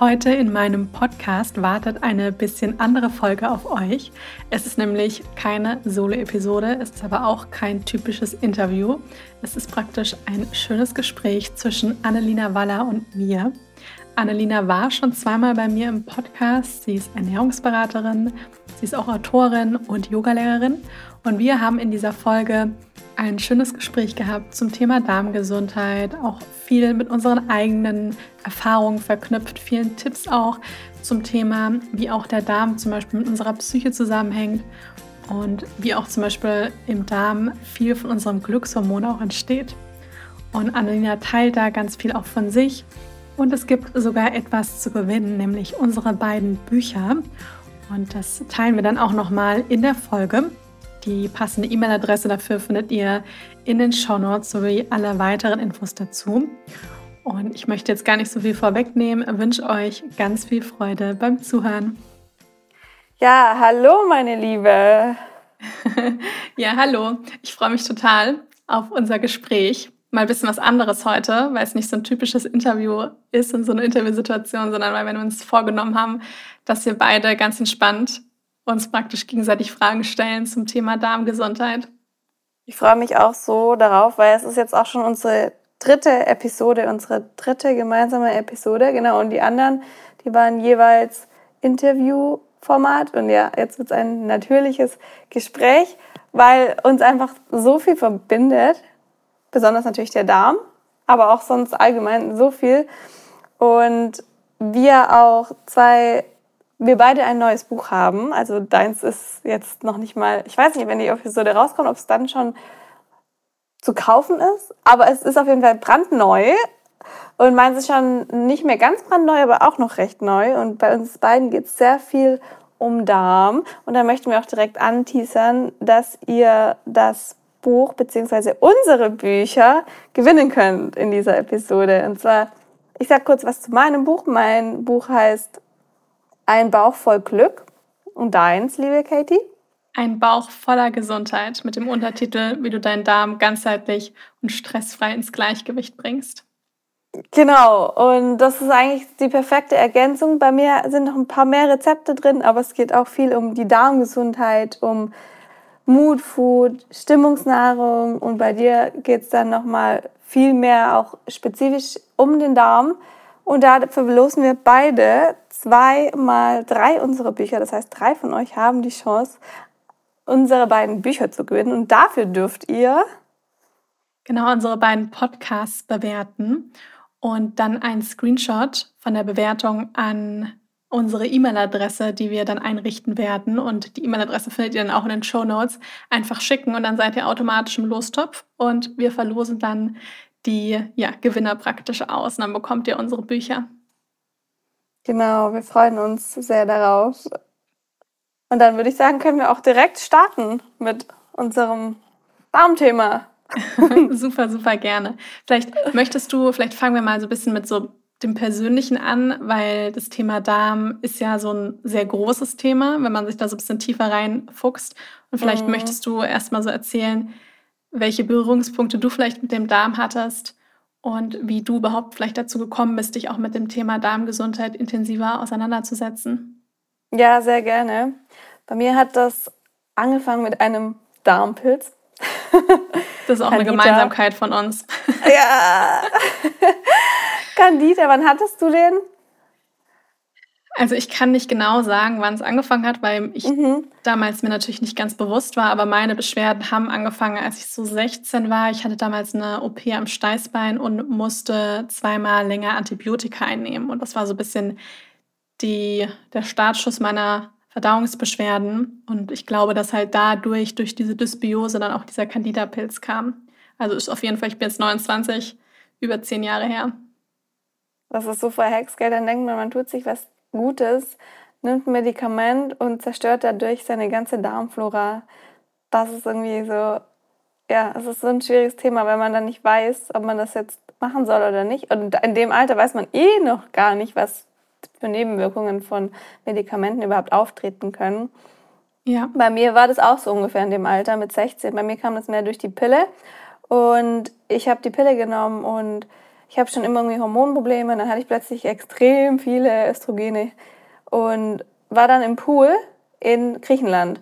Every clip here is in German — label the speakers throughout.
Speaker 1: Heute in meinem Podcast wartet eine bisschen andere Folge auf euch. Es ist nämlich keine Solo-Episode, es ist aber auch kein typisches Interview. Es ist praktisch ein schönes Gespräch zwischen Annelina Waller und mir. Annelina war schon zweimal bei mir im Podcast. Sie ist Ernährungsberaterin, sie ist auch Autorin und Yogalehrerin. Und wir haben in dieser Folge ein schönes Gespräch gehabt zum Thema Darmgesundheit, auch viel mit unseren eigenen Erfahrungen verknüpft, vielen Tipps auch zum Thema, wie auch der Darm zum Beispiel mit unserer Psyche zusammenhängt und wie auch zum Beispiel im Darm viel von unserem Glückshormon auch entsteht. Und Annalena teilt da ganz viel auch von sich und es gibt sogar etwas zu gewinnen, nämlich unsere beiden Bücher. Und das teilen wir dann auch nochmal in der Folge. Die passende E-Mail-Adresse dafür findet ihr in den Show Notes sowie alle weiteren Infos dazu. Und ich möchte jetzt gar nicht so viel vorwegnehmen, wünsche euch ganz viel Freude beim Zuhören.
Speaker 2: Ja, hallo meine Liebe.
Speaker 1: ja, hallo. Ich freue mich total auf unser Gespräch. Mal ein bisschen was anderes heute, weil es nicht so ein typisches Interview ist in so einer Interviewsituation, sondern weil wir uns vorgenommen haben, dass wir beide ganz entspannt uns praktisch gegenseitig Fragen stellen zum Thema Darmgesundheit.
Speaker 2: Ich freue mich auch so darauf, weil es ist jetzt auch schon unsere dritte Episode, unsere dritte gemeinsame Episode, genau. Und die anderen, die waren jeweils Interviewformat. Und ja, jetzt wird es ein natürliches Gespräch, weil uns einfach so viel verbindet. Besonders natürlich der Darm, aber auch sonst allgemein so viel. Und wir auch zwei wir beide ein neues Buch haben. Also deins ist jetzt noch nicht mal, ich weiß nicht, wenn die Episode rauskommt, ob es dann schon zu kaufen ist. Aber es ist auf jeden Fall brandneu. Und meins ist schon nicht mehr ganz brandneu, aber auch noch recht neu. Und bei uns beiden geht es sehr viel um Darm. Und da möchten wir auch direkt anteasern, dass ihr das Buch bzw. unsere Bücher gewinnen könnt in dieser Episode. Und zwar, ich sage kurz was zu meinem Buch. Mein Buch heißt ein Bauch voll Glück. Und deins, liebe Katie?
Speaker 1: Ein Bauch voller Gesundheit mit dem Untertitel, wie du deinen Darm ganzheitlich und stressfrei ins Gleichgewicht bringst.
Speaker 2: Genau, und das ist eigentlich die perfekte Ergänzung. Bei mir sind noch ein paar mehr Rezepte drin, aber es geht auch viel um die Darmgesundheit, um Mood Food, Stimmungsnahrung und bei dir geht es dann nochmal viel mehr auch spezifisch um den Darm. Und dafür verlosen wir beide zwei mal drei unserer Bücher. Das heißt, drei von euch haben die Chance, unsere beiden Bücher zu gewinnen. Und dafür dürft ihr
Speaker 1: genau unsere beiden Podcasts bewerten und dann einen Screenshot von der Bewertung an unsere E-Mail-Adresse, die wir dann einrichten werden. Und die E-Mail-Adresse findet ihr dann auch in den Show Notes. Einfach schicken und dann seid ihr automatisch im Lostopf und wir verlosen dann die ja, Gewinner praktisch aus. Und dann bekommt ihr unsere Bücher.
Speaker 2: Genau, wir freuen uns sehr darauf. Und dann würde ich sagen, können wir auch direkt starten mit unserem Darmthema.
Speaker 1: super, super gerne. Vielleicht möchtest du, vielleicht fangen wir mal so ein bisschen mit so dem Persönlichen an, weil das Thema Darm ist ja so ein sehr großes Thema, wenn man sich da so ein bisschen tiefer reinfuchst. Und vielleicht mhm. möchtest du erstmal so erzählen, welche Berührungspunkte du vielleicht mit dem Darm hattest und wie du überhaupt vielleicht dazu gekommen bist, dich auch mit dem Thema Darmgesundheit intensiver auseinanderzusetzen.
Speaker 2: Ja, sehr gerne. Bei mir hat das angefangen mit einem Darmpilz.
Speaker 1: Das ist auch eine Gemeinsamkeit von uns.
Speaker 2: Ja. Candida, wann hattest du den?
Speaker 1: Also ich kann nicht genau sagen, wann es angefangen hat, weil ich mhm. damals mir natürlich nicht ganz bewusst war, aber meine Beschwerden haben angefangen, als ich so 16 war. Ich hatte damals eine OP am Steißbein und musste zweimal länger Antibiotika einnehmen. Und das war so ein bisschen die, der Startschuss meiner Verdauungsbeschwerden. Und ich glaube, dass halt dadurch, durch diese Dysbiose, dann auch dieser Candida-Pilz kam. Also ist auf jeden Fall, ich bin jetzt 29, über zehn Jahre her.
Speaker 2: Das ist so verhext, gell? Dann denkt man, man tut sich was Gutes, nimmt ein Medikament und zerstört dadurch seine ganze Darmflora. das ist irgendwie so, ja, es ist so ein schwieriges Thema, wenn man dann nicht weiß, ob man das jetzt machen soll oder nicht. Und in dem Alter weiß man eh noch gar nicht, was für Nebenwirkungen von Medikamenten überhaupt auftreten können. Ja. Bei mir war das auch so ungefähr in dem Alter mit 16. Bei mir kam das mehr durch die Pille. Und ich habe die Pille genommen und ich habe schon immer irgendwie Hormonprobleme. Dann hatte ich plötzlich extrem viele Östrogene und war dann im Pool in Griechenland.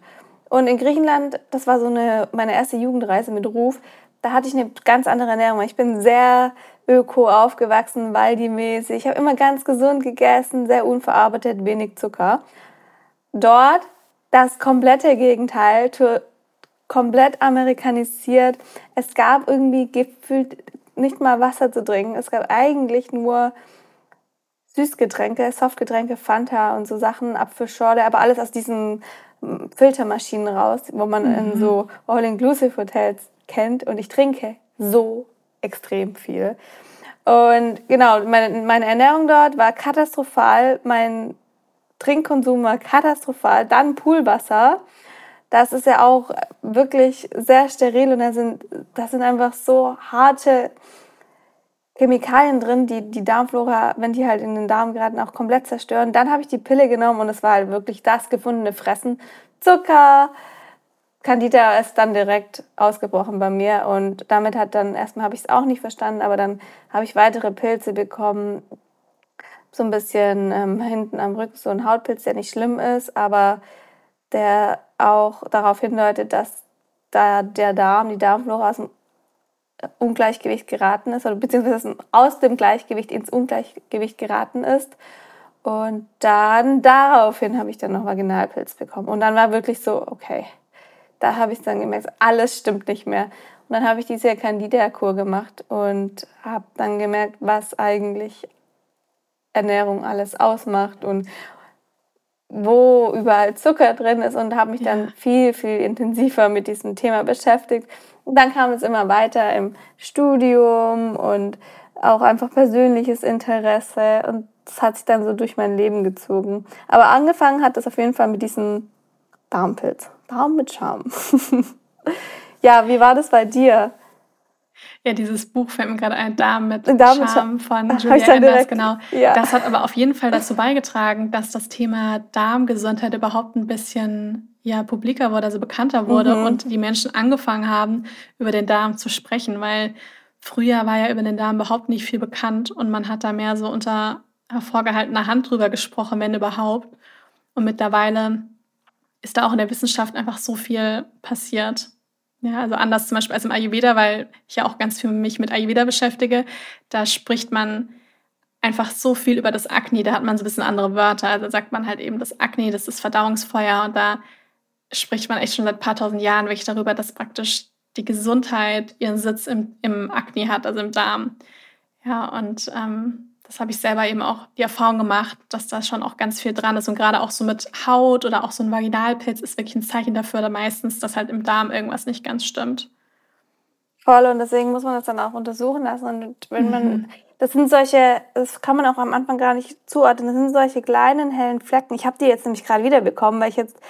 Speaker 2: Und in Griechenland, das war so eine, meine erste Jugendreise mit Ruf, da hatte ich eine ganz andere Ernährung. Ich bin sehr öko aufgewachsen, waldimäßig. Ich habe immer ganz gesund gegessen, sehr unverarbeitet, wenig Zucker. Dort das komplette Gegenteil, komplett amerikanisiert. Es gab irgendwie gefühlt nicht mal Wasser zu trinken. Es gab eigentlich nur Süßgetränke, Softgetränke, Fanta und so Sachen, Apfelschorle, aber alles aus diesen hm, Filtermaschinen raus, wo man mhm. in so All-Inclusive-Hotels kennt. Und ich trinke so extrem viel. Und genau, meine, meine Ernährung dort war katastrophal. Mein Trinkkonsum war katastrophal. Dann Poolwasser. Das ist ja auch wirklich sehr steril und da sind, da sind einfach so harte Chemikalien drin, die die Darmflora, wenn die halt in den Darm geraten, auch komplett zerstören. Dann habe ich die Pille genommen und es war halt wirklich das gefundene Fressen. Zucker, Candida ist dann direkt ausgebrochen bei mir und damit hat dann, erstmal habe ich es auch nicht verstanden, aber dann habe ich weitere Pilze bekommen, so ein bisschen ähm, hinten am Rücken, so ein Hautpilz, der nicht schlimm ist, aber der auch darauf hindeutet, dass da der Darm, die Darmflora aus dem Ungleichgewicht geraten ist, oder beziehungsweise aus dem Gleichgewicht ins Ungleichgewicht geraten ist. Und dann daraufhin habe ich dann noch Vaginalpilz bekommen. Und dann war wirklich so, okay, da habe ich dann gemerkt, alles stimmt nicht mehr. Und dann habe ich diese Candida-Kur gemacht und habe dann gemerkt, was eigentlich Ernährung alles ausmacht und wo überall Zucker drin ist und habe mich ja. dann viel, viel intensiver mit diesem Thema beschäftigt. Und dann kam es immer weiter im Studium und auch einfach persönliches Interesse und das hat sich dann so durch mein Leben gezogen. Aber angefangen hat es auf jeden Fall mit diesem Darmpilz. Darm mit Charme. ja, wie war das bei dir?
Speaker 1: Ja, dieses Buch fällt mir gerade ein, Darm mit Darm Charme von Julia Enders, genau. Ja. Das hat aber auf jeden Fall dazu beigetragen, dass das Thema Darmgesundheit überhaupt ein bisschen ja, publiker wurde, also bekannter wurde mhm. und die Menschen angefangen haben, über den Darm zu sprechen, weil früher war ja über den Darm überhaupt nicht viel bekannt und man hat da mehr so unter hervorgehaltener Hand drüber gesprochen, wenn überhaupt. Und mittlerweile ist da auch in der Wissenschaft einfach so viel passiert. Ja, also anders zum Beispiel als im Ayurveda, weil ich ja auch ganz viel mich mit Ayurveda beschäftige. Da spricht man einfach so viel über das Akne, da hat man so ein bisschen andere Wörter. Also sagt man halt eben, das Akne, das ist Verdauungsfeuer und da spricht man echt schon seit ein paar tausend Jahren wirklich darüber, dass praktisch die Gesundheit ihren Sitz im, im Akne hat, also im Darm. Ja, und ähm, das habe ich selber eben auch die Erfahrung gemacht, dass da schon auch ganz viel dran ist. Und gerade auch so mit Haut oder auch so ein Vaginalpilz ist wirklich ein Zeichen dafür, dass meistens, dass halt im Darm irgendwas nicht ganz stimmt.
Speaker 2: Voll, und deswegen muss man das dann auch untersuchen lassen. Und wenn man, mhm. das sind solche, das kann man auch am Anfang gar nicht zuordnen, das sind solche kleinen hellen Flecken. Ich habe die jetzt nämlich gerade wieder bekommen, weil ich jetzt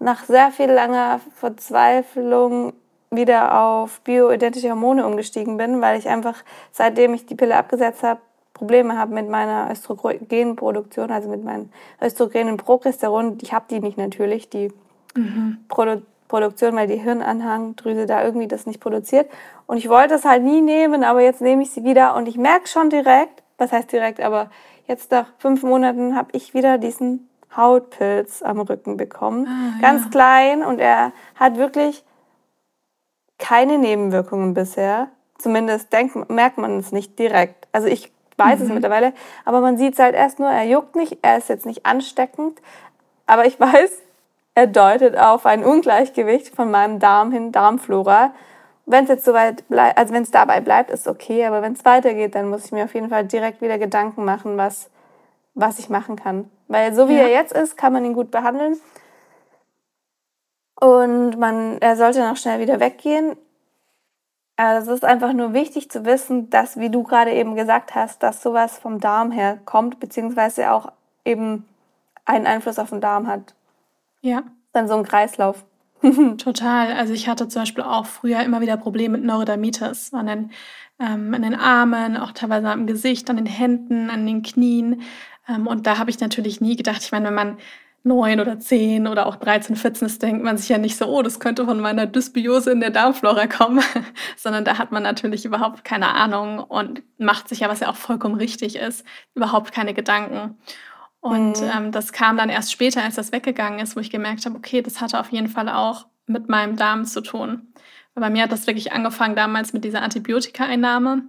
Speaker 2: nach sehr viel langer Verzweiflung wieder auf bioidentische Hormone umgestiegen bin, weil ich einfach, seitdem ich die Pille abgesetzt habe, Probleme habe mit meiner Östrogenproduktion, also mit meinen Östrogenen Progesteron. Ich habe die nicht natürlich, die mhm. Produ Produktion, weil die Hirnanhangdrüse da irgendwie das nicht produziert. Und ich wollte es halt nie nehmen, aber jetzt nehme ich sie wieder und ich merke schon direkt, was heißt direkt, aber jetzt nach fünf Monaten habe ich wieder diesen Hautpilz am Rücken bekommen. Ah, Ganz ja. klein und er hat wirklich keine Nebenwirkungen bisher. Zumindest denkt, merkt man es nicht direkt. Also ich weiß mhm. es mittlerweile. Aber man sieht es halt erst nur, er juckt nicht, er ist jetzt nicht ansteckend. Aber ich weiß, er deutet auf ein Ungleichgewicht von meinem Darm hin, Darmflora. Wenn es jetzt soweit bleibt, also wenn es dabei bleibt, ist okay. Aber wenn es weitergeht, dann muss ich mir auf jeden Fall direkt wieder Gedanken machen, was, was ich machen kann. Weil so wie ja. er jetzt ist, kann man ihn gut behandeln. Und man, er sollte noch schnell wieder weggehen. Also es ist einfach nur wichtig zu wissen, dass, wie du gerade eben gesagt hast, dass sowas vom Darm her kommt, beziehungsweise auch eben einen Einfluss auf den Darm hat. Ja. Dann so ein Kreislauf.
Speaker 1: Total. Also ich hatte zum Beispiel auch früher immer wieder Probleme mit Neurodermitis an den, ähm, an den Armen, auch teilweise am Gesicht, an den Händen, an den Knien. Ähm, und da habe ich natürlich nie gedacht, ich meine, wenn man neun oder zehn oder auch 13, 14 ist, denkt man sich ja nicht so, oh, das könnte von meiner Dysbiose in der Darmflora kommen, sondern da hat man natürlich überhaupt keine Ahnung und macht sich ja, was ja auch vollkommen richtig ist, überhaupt keine Gedanken. Und mhm. ähm, das kam dann erst später, als das weggegangen ist, wo ich gemerkt habe, okay, das hatte auf jeden Fall auch mit meinem Darm zu tun. Weil bei mir hat das wirklich angefangen damals mit dieser Antibiotikaeinnahme.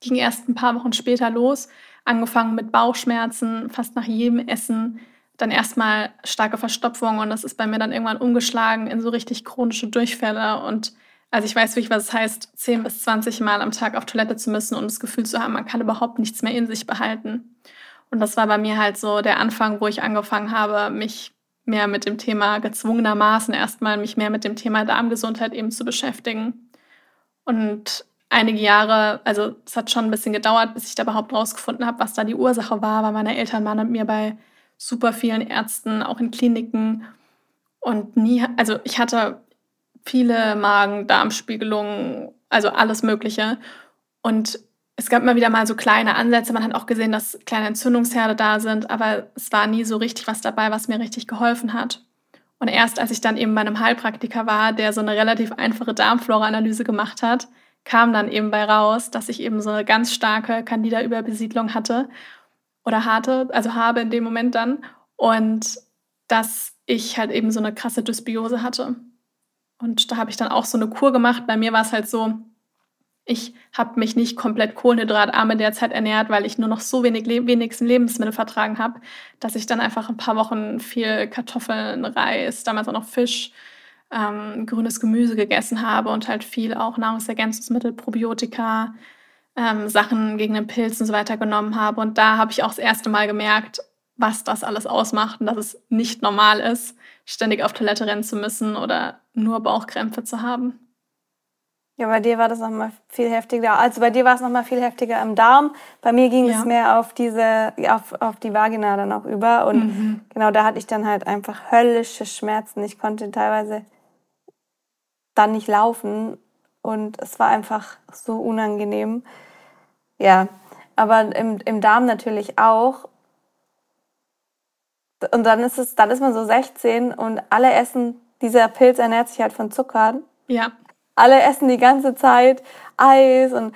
Speaker 1: Ging erst ein paar Wochen später los, angefangen mit Bauchschmerzen, fast nach jedem Essen, dann erstmal starke Verstopfung und das ist bei mir dann irgendwann umgeschlagen in so richtig chronische Durchfälle und also ich weiß wirklich, was es heißt, 10 bis 20 Mal am Tag auf Toilette zu müssen und das Gefühl zu haben, man kann überhaupt nichts mehr in sich behalten. Und das war bei mir halt so der Anfang, wo ich angefangen habe, mich mehr mit dem Thema gezwungenermaßen erstmal mich mehr mit dem Thema Darmgesundheit eben zu beschäftigen. Und einige Jahre, also es hat schon ein bisschen gedauert, bis ich da überhaupt rausgefunden habe, was da die Ursache war, weil meine Eltern waren mit mir bei super vielen Ärzten, auch in Kliniken und nie, also ich hatte viele Magen-Darm-Spiegelungen, also alles Mögliche. Und es gab immer wieder mal so kleine Ansätze. Man hat auch gesehen, dass kleine Entzündungsherde da sind, aber es war nie so richtig was dabei, was mir richtig geholfen hat. Und erst als ich dann eben bei einem Heilpraktiker war, der so eine relativ einfache Darmflora-Analyse gemacht hat, kam dann eben bei raus, dass ich eben so eine ganz starke Candida-Überbesiedlung hatte oder hatte, also habe in dem Moment dann. Und dass ich halt eben so eine krasse Dysbiose hatte. Und da habe ich dann auch so eine Kur gemacht. Bei mir war es halt so, ich habe mich nicht komplett kohlenhydratarm in der Zeit ernährt, weil ich nur noch so wenig wenigsten Lebensmittel vertragen habe, dass ich dann einfach ein paar Wochen viel Kartoffeln, Reis, damals auch noch Fisch, ähm, grünes Gemüse gegessen habe und halt viel auch Nahrungsergänzungsmittel, Probiotika, ähm, Sachen gegen den Pilz und so weiter genommen habe. Und da habe ich auch das erste Mal gemerkt, was das alles ausmacht und dass es nicht normal ist, ständig auf Toilette rennen zu müssen oder nur Bauchkrämpfe zu haben.
Speaker 2: Ja, bei dir war das nochmal viel heftiger. Also bei dir war es nochmal viel heftiger im Darm. Bei mir ging ja. es mehr auf diese, auf, auf die Vagina dann auch über. Und mhm. genau da hatte ich dann halt einfach höllische Schmerzen. Ich konnte teilweise dann nicht laufen. Und es war einfach so unangenehm. Ja, aber im, im Darm natürlich auch. Und dann ist es, dann ist man so 16 und alle essen, dieser Pilz ernährt sich halt von Zuckern.
Speaker 1: Ja
Speaker 2: alle essen die ganze Zeit Eis und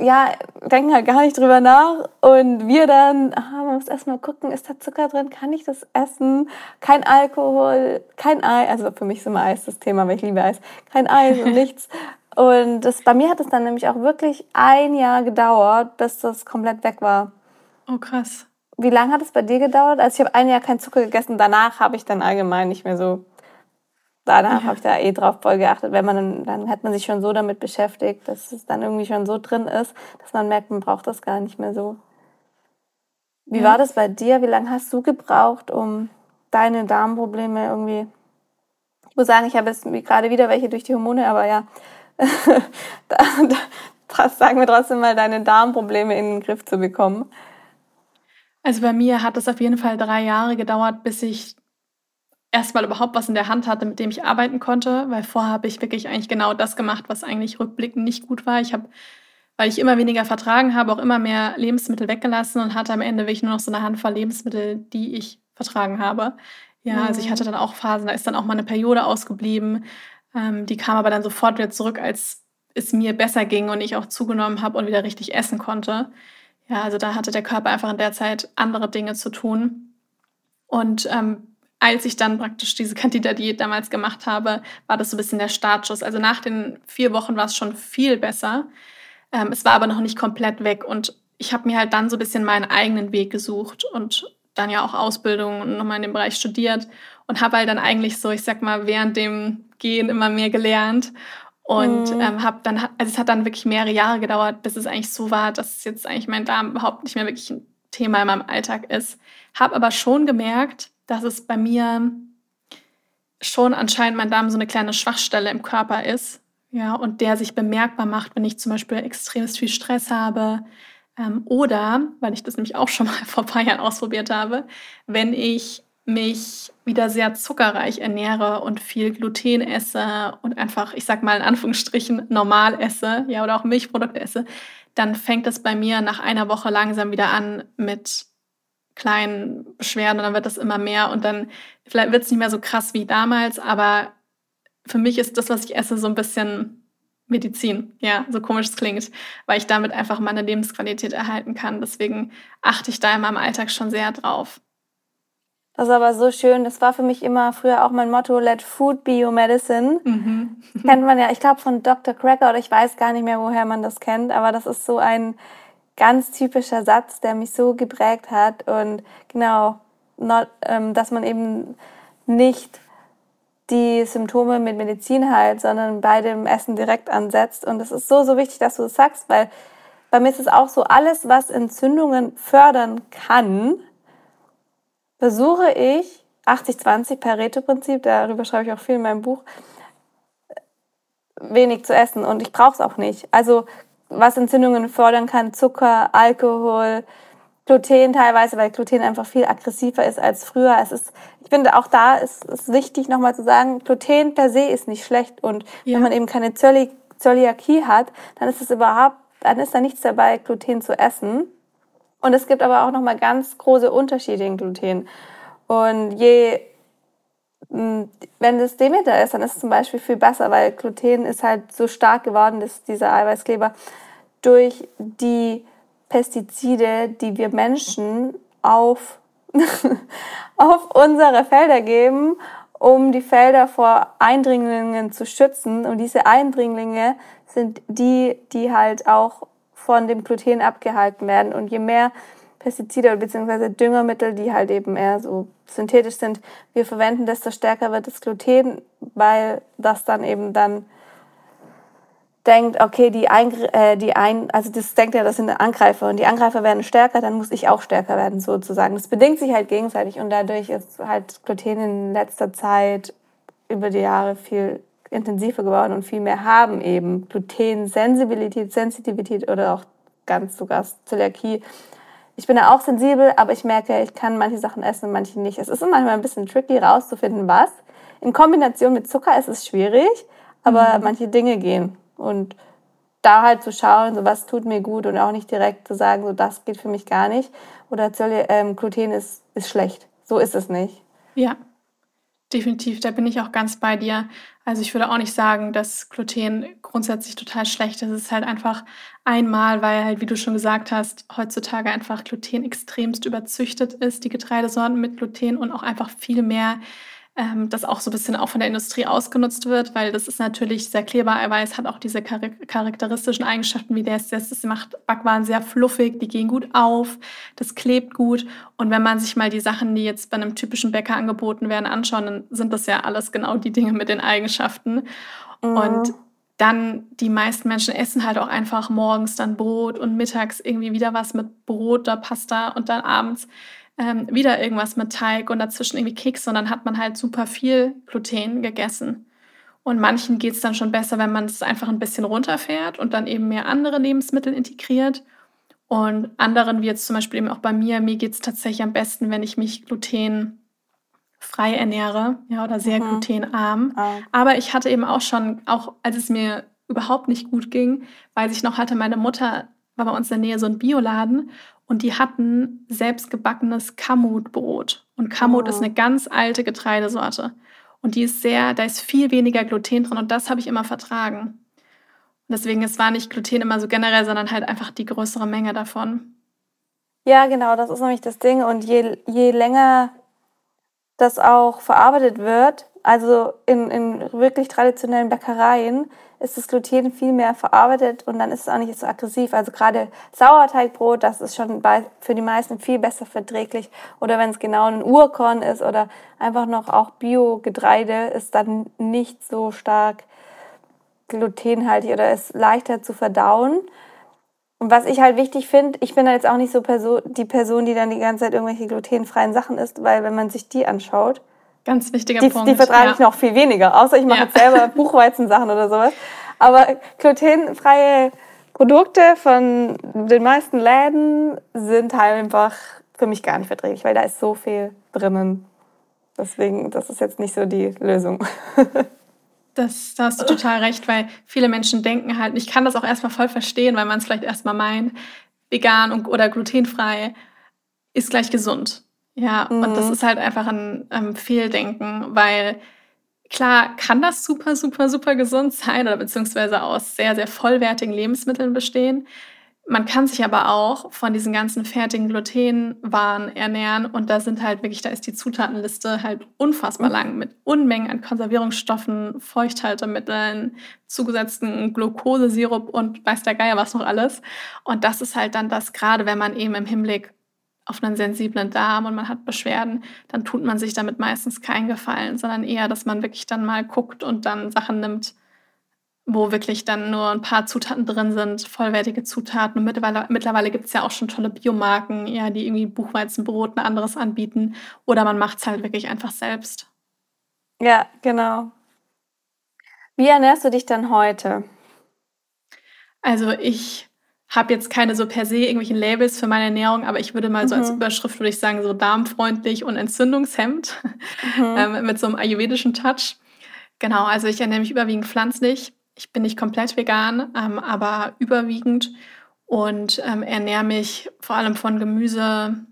Speaker 2: ja, denken halt gar nicht drüber nach. Und wir dann, ah, man muss erstmal gucken, ist da Zucker drin? Kann ich das essen? Kein Alkohol, kein Eis. Also für mich ist immer Eis das Thema, weil ich liebe Eis. Kein Eis und nichts. Und das, bei mir hat es dann nämlich auch wirklich ein Jahr gedauert, bis das komplett weg war.
Speaker 1: Oh, krass.
Speaker 2: Wie lange hat es bei dir gedauert? Also ich habe ein Jahr kein Zucker gegessen. Danach habe ich dann allgemein nicht mehr so danach ja. habe ich da eh drauf voll geachtet. Wenn man dann, dann hat man sich schon so damit beschäftigt, dass es dann irgendwie schon so drin ist, dass man merkt, man braucht das gar nicht mehr so. Wie ja. war das bei dir? Wie lange hast du gebraucht, um deine Darmprobleme irgendwie? Ich muss sagen, ich habe jetzt gerade wieder welche durch die Hormone, aber ja, da, da, sagen wir trotzdem mal, deine Darmprobleme in den Griff zu bekommen.
Speaker 1: Also bei mir hat es auf jeden Fall drei Jahre gedauert, bis ich erstmal überhaupt was in der Hand hatte, mit dem ich arbeiten konnte, weil vorher habe ich wirklich eigentlich genau das gemacht, was eigentlich rückblickend nicht gut war. Ich habe, weil ich immer weniger vertragen habe, auch immer mehr Lebensmittel weggelassen und hatte am Ende wirklich nur noch so eine Handvoll Lebensmittel, die ich vertragen habe. Ja, mhm. also ich hatte dann auch Phasen, da ist dann auch mal eine Periode ausgeblieben. Ähm, die kam aber dann sofort wieder zurück, als es mir besser ging und ich auch zugenommen habe und wieder richtig essen konnte. Ja, also da hatte der Körper einfach in der Zeit andere Dinge zu tun. Und ähm, als ich dann praktisch diese Candida-Diät damals gemacht habe, war das so ein bisschen der Startschuss. Also nach den vier Wochen war es schon viel besser. Ähm, es war aber noch nicht komplett weg und ich habe mir halt dann so ein bisschen meinen eigenen Weg gesucht und dann ja auch Ausbildung und nochmal in dem Bereich studiert und habe halt dann eigentlich so, ich sag mal, während dem Gehen immer mehr gelernt und mhm. ähm, habe dann, also es hat dann wirklich mehrere Jahre gedauert, bis es eigentlich so war, dass jetzt eigentlich mein Darm überhaupt nicht mehr wirklich ein Thema in meinem Alltag ist. Habe aber schon gemerkt, dass es bei mir schon anscheinend mein Darm so eine kleine Schwachstelle im Körper ist. Ja, und der sich bemerkbar macht, wenn ich zum Beispiel extrem viel Stress habe. Ähm, oder, weil ich das nämlich auch schon mal vor ein paar Jahren ausprobiert habe, wenn ich mich wieder sehr zuckerreich ernähre und viel Gluten esse und einfach, ich sag mal in Anführungsstrichen, normal esse, ja, oder auch Milchprodukte esse, dann fängt es bei mir nach einer Woche langsam wieder an mit kleinen Beschwerden und dann wird das immer mehr und dann vielleicht wird es nicht mehr so krass wie damals, aber für mich ist das, was ich esse, so ein bisschen Medizin, ja, so komisch es klingt, weil ich damit einfach meine Lebensqualität erhalten kann. Deswegen achte ich da in meinem Alltag schon sehr drauf.
Speaker 2: Das ist aber so schön. Das war für mich immer früher auch mein Motto, let food be your medicine. Mhm. Kennt man ja, ich glaube von Dr. Cracker oder ich weiß gar nicht mehr, woher man das kennt, aber das ist so ein ganz typischer Satz, der mich so geprägt hat. Und genau, not, ähm, dass man eben nicht die Symptome mit Medizin heilt, sondern bei dem Essen direkt ansetzt. Und es ist so, so wichtig, dass du das sagst, weil bei mir ist es auch so, alles, was Entzündungen fördern kann, versuche ich, 80-20 Pareto-Prinzip, darüber schreibe ich auch viel in meinem Buch, wenig zu essen und ich brauche es auch nicht. Also was Entzündungen fördern kann, Zucker, Alkohol, Gluten teilweise, weil Gluten einfach viel aggressiver ist als früher. Es ist, ich finde auch da ist es wichtig nochmal zu sagen, Gluten per se ist nicht schlecht und ja. wenn man eben keine Zöliakie hat, dann ist es überhaupt, dann ist da nichts dabei, Gluten zu essen. Und es gibt aber auch nochmal ganz große Unterschiede in Gluten. Und je, wenn es Demeter ist, dann ist es zum Beispiel viel besser, weil Gluten ist halt so stark geworden, dass dieser Eiweißkleber durch die Pestizide, die wir Menschen auf, auf unsere Felder geben, um die Felder vor Eindringlingen zu schützen. Und diese Eindringlinge sind die, die halt auch von dem Gluten abgehalten werden. Und je mehr Pestizide bzw. Düngermittel, die halt eben eher so synthetisch sind, wir verwenden, desto stärker wird das Gluten, weil das dann eben dann denkt, okay, die, Eingr äh, die ein, also das denkt ja, das sind Angreifer und die Angreifer werden stärker, dann muss ich auch stärker werden sozusagen. Das bedingt sich halt gegenseitig und dadurch ist halt Gluten in letzter Zeit über die Jahre viel intensiver geworden und viel mehr haben eben Gluten-Sensibilität, Sensitivität oder auch ganz sogar Zöliakie. Ich bin ja auch sensibel, aber ich merke, ich kann manche Sachen essen und manche nicht. Es ist manchmal ein bisschen tricky rauszufinden, was. In Kombination mit Zucker ist es schwierig, aber mhm. manche Dinge gehen. Und da halt zu schauen, so was tut mir gut und auch nicht direkt zu sagen, so das geht für mich gar nicht oder Zöli ähm, Gluten ist, ist schlecht. So ist es nicht.
Speaker 1: Ja, definitiv. Da bin ich auch ganz bei dir. Also ich würde auch nicht sagen, dass Gluten grundsätzlich total schlecht ist. Es ist halt einfach einmal, weil halt, wie du schon gesagt hast, heutzutage einfach Gluten extremst überzüchtet ist, die Getreidesorten mit Gluten und auch einfach viel mehr ähm, das auch so ein bisschen auch von der Industrie ausgenutzt wird, weil das ist natürlich sehr Klebereiweiß, hat auch diese charakteristischen Eigenschaften wie der ist. Das macht Backwaren sehr fluffig, die gehen gut auf, das klebt gut. Und wenn man sich mal die Sachen, die jetzt bei einem typischen Bäcker angeboten werden, anschaut, dann sind das ja alles genau die Dinge mit den Eigenschaften. Mhm. Und dann die meisten Menschen essen halt auch einfach morgens dann Brot und mittags irgendwie wieder was mit Brot oder Pasta und dann abends ähm, wieder irgendwas mit Teig und dazwischen irgendwie Keks, sondern hat man halt super viel Gluten gegessen. Und manchen geht es dann schon besser, wenn man es einfach ein bisschen runterfährt und dann eben mehr andere Lebensmittel integriert. Und anderen, wie jetzt zum Beispiel eben auch bei mir, mir geht es tatsächlich am besten, wenn ich mich glutenfrei ernähre, ja, oder sehr mhm. glutenarm. Ah. Aber ich hatte eben auch schon, auch als es mir überhaupt nicht gut ging, weil ich noch hatte, meine Mutter war bei uns in der Nähe so ein Bioladen und die hatten selbstgebackenes Kamutbrot. Und Kamut oh. ist eine ganz alte Getreidesorte. Und die ist sehr, da ist viel weniger Gluten drin und das habe ich immer vertragen. Und deswegen, es war nicht Gluten immer so generell, sondern halt einfach die größere Menge davon.
Speaker 2: Ja, genau, das ist nämlich das Ding. Und je, je länger das auch verarbeitet wird, also in, in wirklich traditionellen Bäckereien ist das Gluten viel mehr verarbeitet und dann ist es auch nicht so aggressiv. Also gerade Sauerteigbrot, das ist schon bei, für die meisten viel besser verträglich. Oder wenn es genau ein Urkorn ist oder einfach noch auch Bio-Getreide, ist dann nicht so stark glutenhaltig oder ist leichter zu verdauen. Und was ich halt wichtig finde, ich bin jetzt auch nicht so Person, die Person, die dann die ganze Zeit irgendwelche glutenfreien Sachen isst, weil wenn man sich die anschaut,
Speaker 1: Ganz wichtiger
Speaker 2: die,
Speaker 1: Punkt.
Speaker 2: Die vertrage ja. ich noch viel weniger, außer ich mache ja. jetzt selber Buchweizensachen oder sowas. Aber glutenfreie Produkte von den meisten Läden sind halt einfach für mich gar nicht verträglich, weil da ist so viel drinnen. Deswegen, das ist jetzt nicht so die Lösung.
Speaker 1: Das, da hast du total recht, weil viele Menschen denken halt, ich kann das auch erstmal voll verstehen, weil man es vielleicht erstmal meint, vegan und, oder glutenfrei ist gleich gesund. Ja, mhm. und das mhm. ist halt einfach ein ähm, Fehldenken, weil klar kann das super, super, super gesund sein oder beziehungsweise aus sehr, sehr vollwertigen Lebensmitteln bestehen. Man kann sich aber auch von diesen ganzen fertigen Glutenwaren ernähren und da sind halt wirklich, da ist die Zutatenliste halt unfassbar lang mit Unmengen an Konservierungsstoffen, Feuchthaltemitteln, zugesetzten Glukosesirup und weiß der Geier was noch alles. Und das ist halt dann das, gerade wenn man eben im Hinblick auf einen sensiblen Darm und man hat Beschwerden, dann tut man sich damit meistens keinen Gefallen, sondern eher, dass man wirklich dann mal guckt und dann Sachen nimmt, wo wirklich dann nur ein paar Zutaten drin sind, vollwertige Zutaten. Und mittlerweile, mittlerweile gibt es ja auch schon tolle Biomarken, ja, die irgendwie Buchweizenbrot, ein anderes anbieten. Oder man macht es halt wirklich einfach selbst.
Speaker 2: Ja, genau. Wie ernährst du dich dann heute?
Speaker 1: Also ich habe jetzt keine so per se irgendwelchen Labels für meine Ernährung, aber ich würde mal so als mhm. Überschrift würde ich sagen so darmfreundlich und entzündungshemmend mhm. ähm, mit so einem ayurvedischen Touch. Genau, also ich ernähre mich überwiegend pflanzlich ich bin nicht komplett vegan, ähm, aber überwiegend und ähm, ernähre mich vor allem von Gemüse,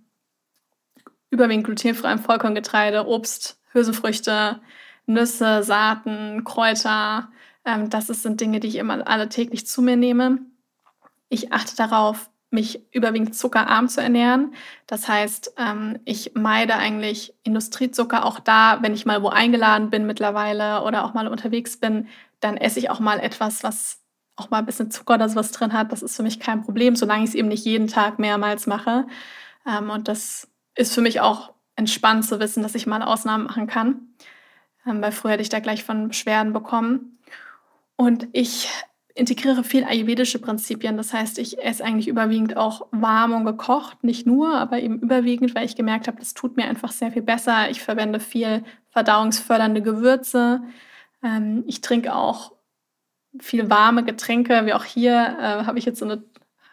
Speaker 1: überwiegend glutenfreiem Vollkorngetreide, Obst, Hülsenfrüchte, Nüsse, Saaten, Kräuter. Ähm, das sind Dinge, die ich immer alle täglich zu mir nehme. Ich achte darauf, mich überwiegend zuckerarm zu ernähren. Das heißt, ähm, ich meide eigentlich Industriezucker auch da, wenn ich mal wo eingeladen bin mittlerweile oder auch mal unterwegs bin, dann esse ich auch mal etwas, was auch mal ein bisschen Zucker oder sowas drin hat. Das ist für mich kein Problem, solange ich es eben nicht jeden Tag mehrmals mache. Ähm, und das ist für mich auch entspannt zu wissen, dass ich mal Ausnahmen machen kann. Ähm, weil früher hätte ich da gleich von Beschwerden bekommen. Und ich integriere viel ayurvedische Prinzipien. Das heißt, ich esse eigentlich überwiegend auch warm und gekocht. Nicht nur, aber eben überwiegend, weil ich gemerkt habe, das tut mir einfach sehr viel besser. Ich verwende viel verdauungsfördernde Gewürze. Ähm, ich trinke auch viel warme Getränke, wie auch hier äh, habe ich jetzt so eine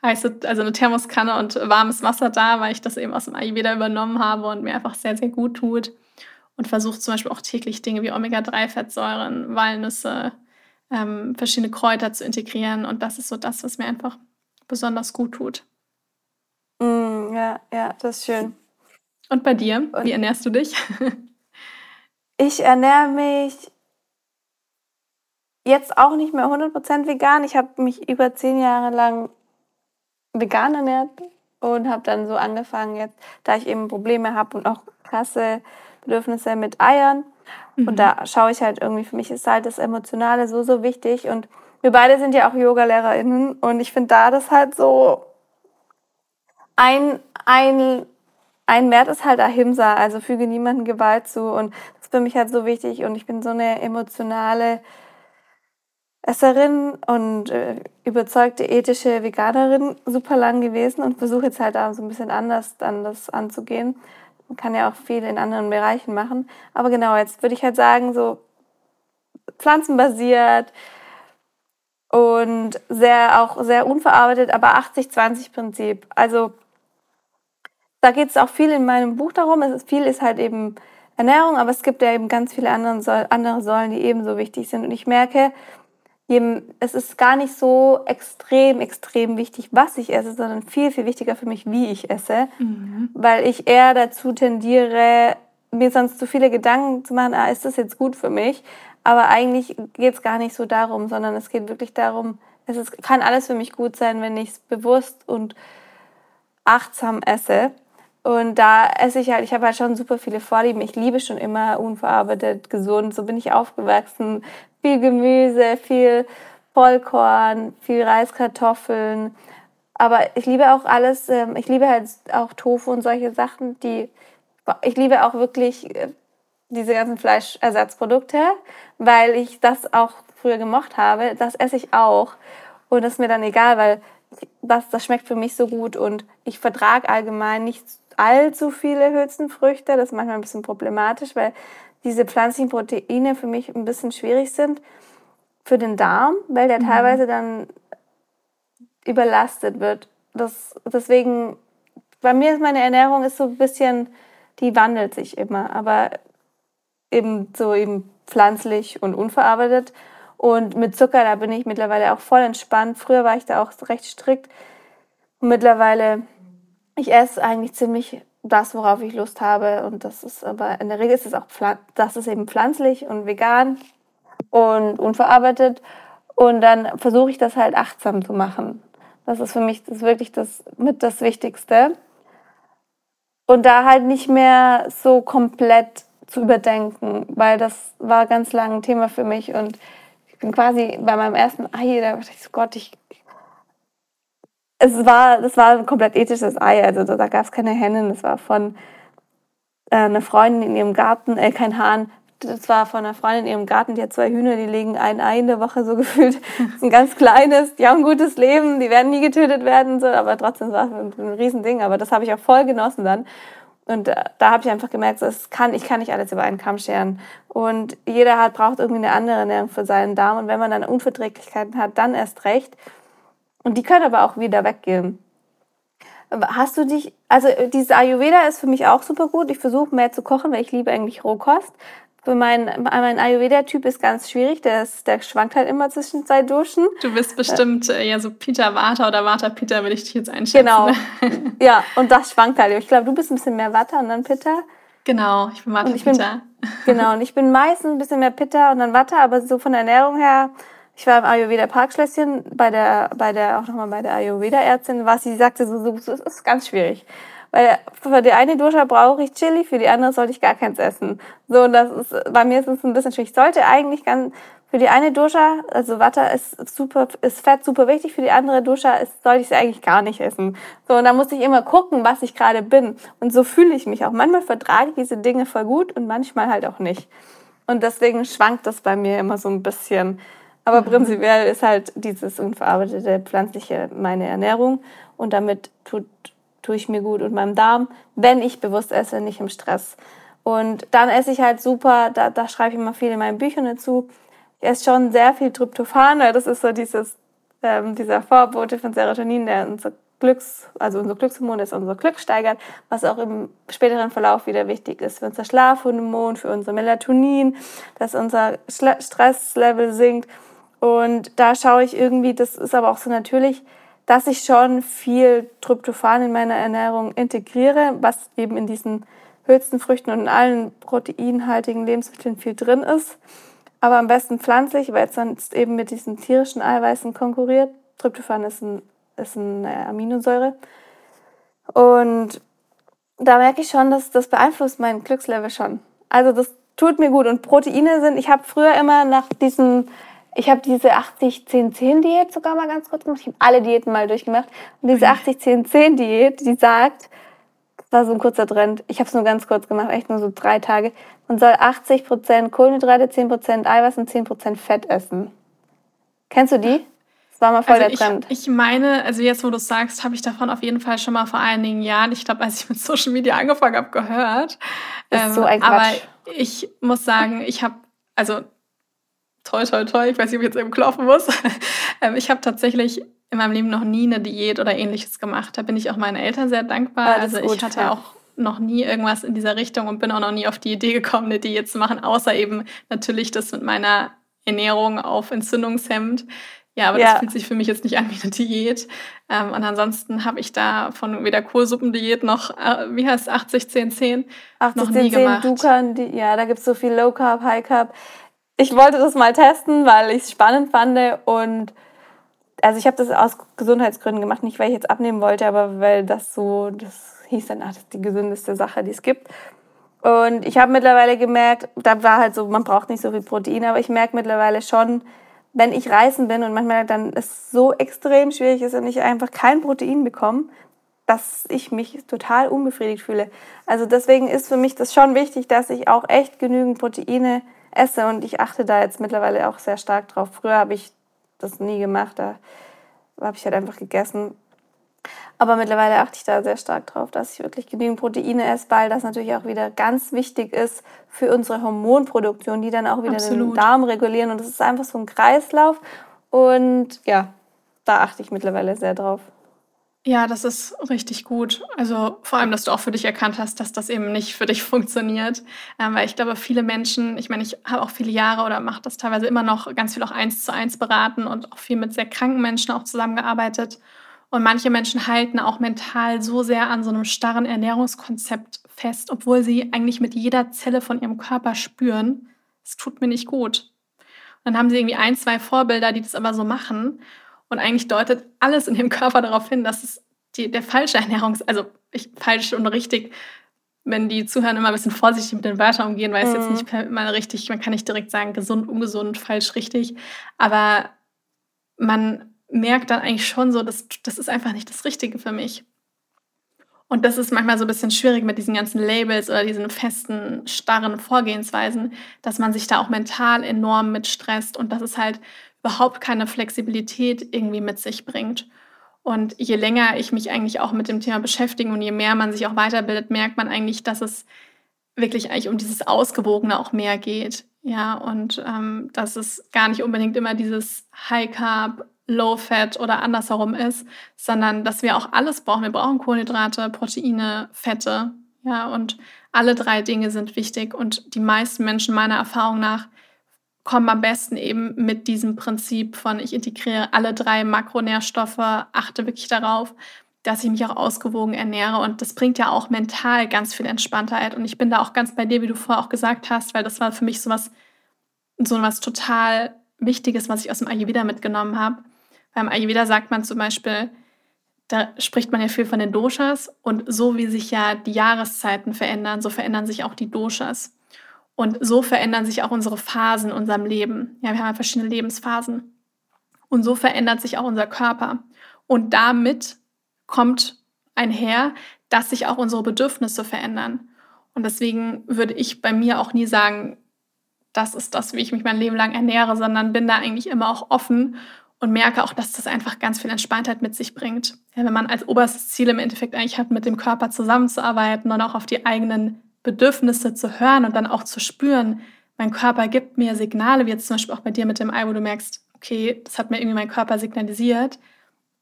Speaker 1: heiße, also eine Thermoskanne und warmes Wasser da, weil ich das eben aus dem Ayurveda übernommen habe und mir einfach sehr, sehr gut tut. Und versuche zum Beispiel auch täglich Dinge wie Omega-3-Fettsäuren, Walnüsse, ähm, verschiedene Kräuter zu integrieren. Und das ist so das, was mir einfach besonders gut tut.
Speaker 2: Mm, ja, ja, das ist schön.
Speaker 1: Und bei dir, und wie ernährst du dich?
Speaker 2: ich ernähre mich jetzt auch nicht mehr 100% vegan. Ich habe mich über zehn Jahre lang vegan ernährt und habe dann so angefangen jetzt, da ich eben Probleme habe und auch krasse Bedürfnisse mit Eiern. Mhm. Und da schaue ich halt irgendwie, für mich ist halt das Emotionale so, so wichtig. Und wir beide sind ja auch Yoga-LehrerInnen und ich finde da das halt so ein, ein, ein Wert ist halt Ahimsa, also füge niemandem Gewalt zu. Und das ist für mich halt so wichtig und ich bin so eine emotionale Esserin und äh, überzeugte ethische Veganerin super lang gewesen und versuche jetzt halt auch so ein bisschen anders dann das anzugehen. Man kann ja auch viel in anderen Bereichen machen. Aber genau, jetzt würde ich halt sagen, so pflanzenbasiert und sehr auch sehr unverarbeitet, aber 80-20-Prinzip. Also da geht es auch viel in meinem Buch darum. Es ist, viel ist halt eben Ernährung, aber es gibt ja eben ganz viele andere Säulen, die ebenso wichtig sind. Und ich merke, es ist gar nicht so extrem, extrem wichtig, was ich esse, sondern viel, viel wichtiger für mich, wie ich esse, mhm. weil ich eher dazu tendiere, mir sonst zu viele Gedanken zu machen, ah, ist das jetzt gut für mich? Aber eigentlich geht es gar nicht so darum, sondern es geht wirklich darum, es ist, kann alles für mich gut sein, wenn ich es bewusst und achtsam esse. Und da esse ich halt, ich habe halt schon super viele Vorlieben. Ich liebe schon immer unverarbeitet, gesund. So bin ich aufgewachsen viel Gemüse, viel Vollkorn, viel Reiskartoffeln. Aber ich liebe auch alles, ähm, ich liebe halt auch Tofu und solche Sachen, die, ich liebe auch wirklich äh, diese ganzen Fleischersatzprodukte, weil ich das auch früher gemocht habe. Das esse ich auch. Und das ist mir dann egal, weil das, das schmeckt für mich so gut und ich vertrage allgemein nicht allzu viele Hülsenfrüchte. Das ist manchmal ein bisschen problematisch, weil diese pflanzlichen Proteine für mich ein bisschen schwierig sind für den Darm, weil der mhm. teilweise dann überlastet wird. Das, deswegen, bei mir ist meine Ernährung ist so ein bisschen, die wandelt sich immer. Aber eben so eben pflanzlich und unverarbeitet. Und mit Zucker, da bin ich mittlerweile auch voll entspannt. Früher war ich da auch recht strikt. Und mittlerweile, ich esse eigentlich ziemlich das, worauf ich Lust habe. Und das ist aber, in der Regel ist es auch, das ist eben pflanzlich und vegan und unverarbeitet. Und dann versuche ich das halt achtsam zu machen. Das ist für mich das wirklich das mit das Wichtigste. Und da halt nicht mehr so komplett zu überdenken, weil das war ganz lange ein Thema für mich. Und ich bin quasi bei meinem ersten Ei, da dachte ich so, Gott, ich. Es war, das war ein komplett ethisches Ei, also da, gab es keine Hennen, das war von äh, einer Freundin in ihrem Garten, äh, kein Hahn, das war von einer Freundin in ihrem Garten, die hat zwei Hühner, die legen ein Ei in der Woche so gefühlt. Das ist ein ganz kleines, die haben ein gutes Leben, die werden nie getötet werden, so, aber trotzdem war es ein, Riesending. Aber das habe ich auch voll genossen dann. Und da, da habe ich einfach gemerkt, das kann, ich kann nicht alles über einen Kamm scheren. Und jeder hat, braucht irgendwie eine andere Ernährung für seinen Darm. Und wenn man dann Unverträglichkeiten hat, dann erst recht. Und die können aber auch wieder weggehen. Hast du dich, also dieses Ayurveda ist für mich auch super gut. Ich versuche mehr zu kochen, weil ich liebe eigentlich Rohkost. Für mein, mein Ayurveda-Typ ist ganz schwierig, der, ist, der schwankt halt immer zwischen zwei Duschen.
Speaker 1: Du bist bestimmt äh, ja so Peter Vata oder Vata Peter, will ich dich jetzt einschätzen.
Speaker 2: Genau. ja, und das schwankt halt. Ich glaube, du bist ein bisschen mehr Vata und dann Pitta.
Speaker 1: Genau, ich bin Pitta.
Speaker 2: Bin, genau, und ich bin meistens ein bisschen mehr Pitta und dann Vata, aber so von der Ernährung her, ich war im Ayurveda Parkschlösschen bei der, bei der, auch nochmal bei der Ayurveda-Ärztin, was sie sagte, so, so, so, ist ganz schwierig. Weil für die eine Dosha brauche ich Chili, für die andere sollte ich gar keins essen. So, und das ist, bei mir ist es ein bisschen schwierig. Ich sollte eigentlich ganz, für die eine Dosha, also Vata ist super, ist Fett super wichtig, für die andere Dosha ist, sollte ich es eigentlich gar nicht essen. So, und da muss ich immer gucken, was ich gerade bin. Und so fühle ich mich auch. Manchmal vertrage ich diese Dinge voll gut und manchmal halt auch nicht. Und deswegen schwankt das bei mir immer so ein bisschen. Aber prinzipiell ist halt dieses unverarbeitete pflanzliche meine Ernährung und damit tut tue ich mir gut und meinem Darm, wenn ich bewusst esse, nicht im Stress. Und dann esse ich halt super, da, da schreibe ich immer viel in meinen Büchern dazu. Ich esse schon sehr viel Tryptophan, weil das ist so dieses, ähm, dieser Vorbote von Serotonin, der unser Glücks, also unser Glückshormon ist unser Glück steigert, was auch im späteren Verlauf wieder wichtig ist für unser Schlafhormon, für unser Melatonin, dass unser Stresslevel sinkt. Und da schaue ich irgendwie, das ist aber auch so natürlich, dass ich schon viel Tryptophan in meiner Ernährung integriere, was eben in diesen Hülsenfrüchten und in allen proteinhaltigen Lebensmitteln viel drin ist. Aber am besten pflanzlich, weil es sonst eben mit diesen tierischen Eiweißen konkurriert. Tryptophan ist, ein, ist eine Aminosäure. Und da merke ich schon, dass das beeinflusst mein Glückslevel schon. Also das tut mir gut. Und Proteine sind, ich habe früher immer nach diesen ich habe diese 80-10-10-Diät sogar mal ganz kurz gemacht. Ich habe alle Diäten mal durchgemacht. Und diese 80-10-10-Diät, die sagt, das war so ein kurzer Trend, ich habe es nur ganz kurz gemacht, echt nur so drei Tage, man soll 80% Kohlenhydrate, 10% Eiweiß und 10% Fett essen. Kennst du die? Das war mal voll
Speaker 1: also
Speaker 2: der Trend.
Speaker 1: Ich, ich meine, also jetzt, wo du es sagst, habe ich davon auf jeden Fall schon mal vor einigen Jahren, ich glaube, als ich mit Social Media angefangen habe, gehört.
Speaker 2: Ist ähm, so ein Quatsch.
Speaker 1: Aber ich muss sagen, ich habe, also toi, toi, toi, ich weiß nicht, ob ich jetzt eben klopfen muss. Ähm, ich habe tatsächlich in meinem Leben noch nie eine Diät oder ähnliches gemacht. Da bin ich auch meinen Eltern sehr dankbar. Ah, also ich hatte ja. auch noch nie irgendwas in dieser Richtung und bin auch noch nie auf die Idee gekommen, eine Diät zu machen, außer eben natürlich das mit meiner Ernährung auf Entzündungshemd. Ja, aber ja. das fühlt sich für mich jetzt nicht an wie eine Diät. Ähm, und ansonsten habe ich da von weder Kohlsuppendiät noch, äh, wie heißt es, 80, 10, 10 80, noch 10, nie 10 gemacht.
Speaker 2: Dukan, die, ja, da gibt es so viel Low Carb, High Carb ich wollte das mal testen, weil ich es spannend fand und also ich habe das aus Gesundheitsgründen gemacht, nicht weil ich jetzt abnehmen wollte, aber weil das so, das hieß dann, ach, das ist die gesündeste Sache, die es gibt. Und ich habe mittlerweile gemerkt, da war halt so, man braucht nicht so viel Protein, aber ich merke mittlerweile schon, wenn ich reisen bin und manchmal dann es so extrem schwierig ist und ich einfach kein Protein bekomme, dass ich mich total unbefriedigt fühle. Also deswegen ist für mich das schon wichtig, dass ich auch echt genügend Proteine esse und ich achte da jetzt mittlerweile auch sehr stark drauf. Früher habe ich das nie gemacht, da habe ich halt einfach gegessen. Aber mittlerweile achte ich da sehr stark drauf, dass ich wirklich genügend Proteine esse, weil das natürlich auch wieder ganz wichtig ist für unsere Hormonproduktion, die dann auch wieder Absolut. den Darm regulieren. Und das ist einfach so ein Kreislauf. Und ja, da achte ich mittlerweile sehr drauf.
Speaker 1: Ja, das ist richtig gut. Also vor allem, dass du auch für dich erkannt hast, dass das eben nicht für dich funktioniert. Ähm, weil ich glaube, viele Menschen, ich meine, ich habe auch viele Jahre oder mache das teilweise immer noch ganz viel auch eins zu eins beraten und auch viel mit sehr kranken Menschen auch zusammengearbeitet. Und manche Menschen halten auch mental so sehr an so einem starren Ernährungskonzept fest, obwohl sie eigentlich mit jeder Zelle von ihrem Körper spüren, es tut mir nicht gut. Und dann haben sie irgendwie ein, zwei Vorbilder, die das aber so machen. Und eigentlich deutet alles in dem Körper darauf hin, dass es die, der falsche Ernährungs-, also ich, falsch und richtig, wenn die Zuhörer immer ein bisschen vorsichtig mit den Wörtern umgehen, weil es mhm. jetzt nicht mal richtig, man kann nicht direkt sagen, gesund, ungesund, falsch, richtig. Aber man merkt dann eigentlich schon so, dass das ist einfach nicht das Richtige für mich. Und das ist manchmal so ein bisschen schwierig mit diesen ganzen Labels oder diesen festen, starren Vorgehensweisen, dass man sich da auch mental enorm mit stresst und dass es halt überhaupt keine Flexibilität irgendwie mit sich bringt. Und je länger ich mich eigentlich auch mit dem Thema beschäftige und je mehr man sich auch weiterbildet, merkt man eigentlich, dass es wirklich eigentlich um dieses Ausgewogene auch mehr geht. Ja, und ähm, dass es gar nicht unbedingt immer dieses High Carb, Low Fat oder andersherum ist, sondern dass wir auch alles brauchen. Wir brauchen Kohlenhydrate, Proteine, Fette. Ja, und alle drei Dinge sind wichtig. Und die meisten Menschen meiner Erfahrung nach kommen am besten eben mit diesem Prinzip von ich integriere alle drei Makronährstoffe, achte wirklich darauf, dass ich mich auch ausgewogen ernähre. Und das bringt ja auch mental ganz viel Entspanntheit. Und ich bin da auch ganz bei dir, wie du vorher auch gesagt hast, weil das war für mich so was, so was total Wichtiges, was ich aus dem Ayurveda mitgenommen habe. Beim Ayurveda sagt man zum Beispiel, da spricht man ja viel von den Doshas und so wie sich ja die Jahreszeiten verändern, so verändern sich auch die Doshas. Und so verändern sich auch unsere Phasen in unserem Leben. Ja, wir haben ja verschiedene Lebensphasen. Und so verändert sich auch unser Körper. Und damit kommt einher, dass sich auch unsere Bedürfnisse verändern. Und deswegen würde ich bei mir auch nie sagen, das ist das, wie ich mich mein Leben lang ernähre, sondern bin da eigentlich immer auch offen und merke auch, dass das einfach ganz viel Entspanntheit mit sich bringt. Ja, wenn man als oberstes Ziel im Endeffekt eigentlich hat, mit dem Körper zusammenzuarbeiten und auch auf die eigenen Bedürfnisse zu hören und dann auch zu spüren, mein Körper gibt mir Signale, wie jetzt zum Beispiel auch bei dir mit dem Ei, wo du merkst, okay, das hat mir irgendwie mein Körper signalisiert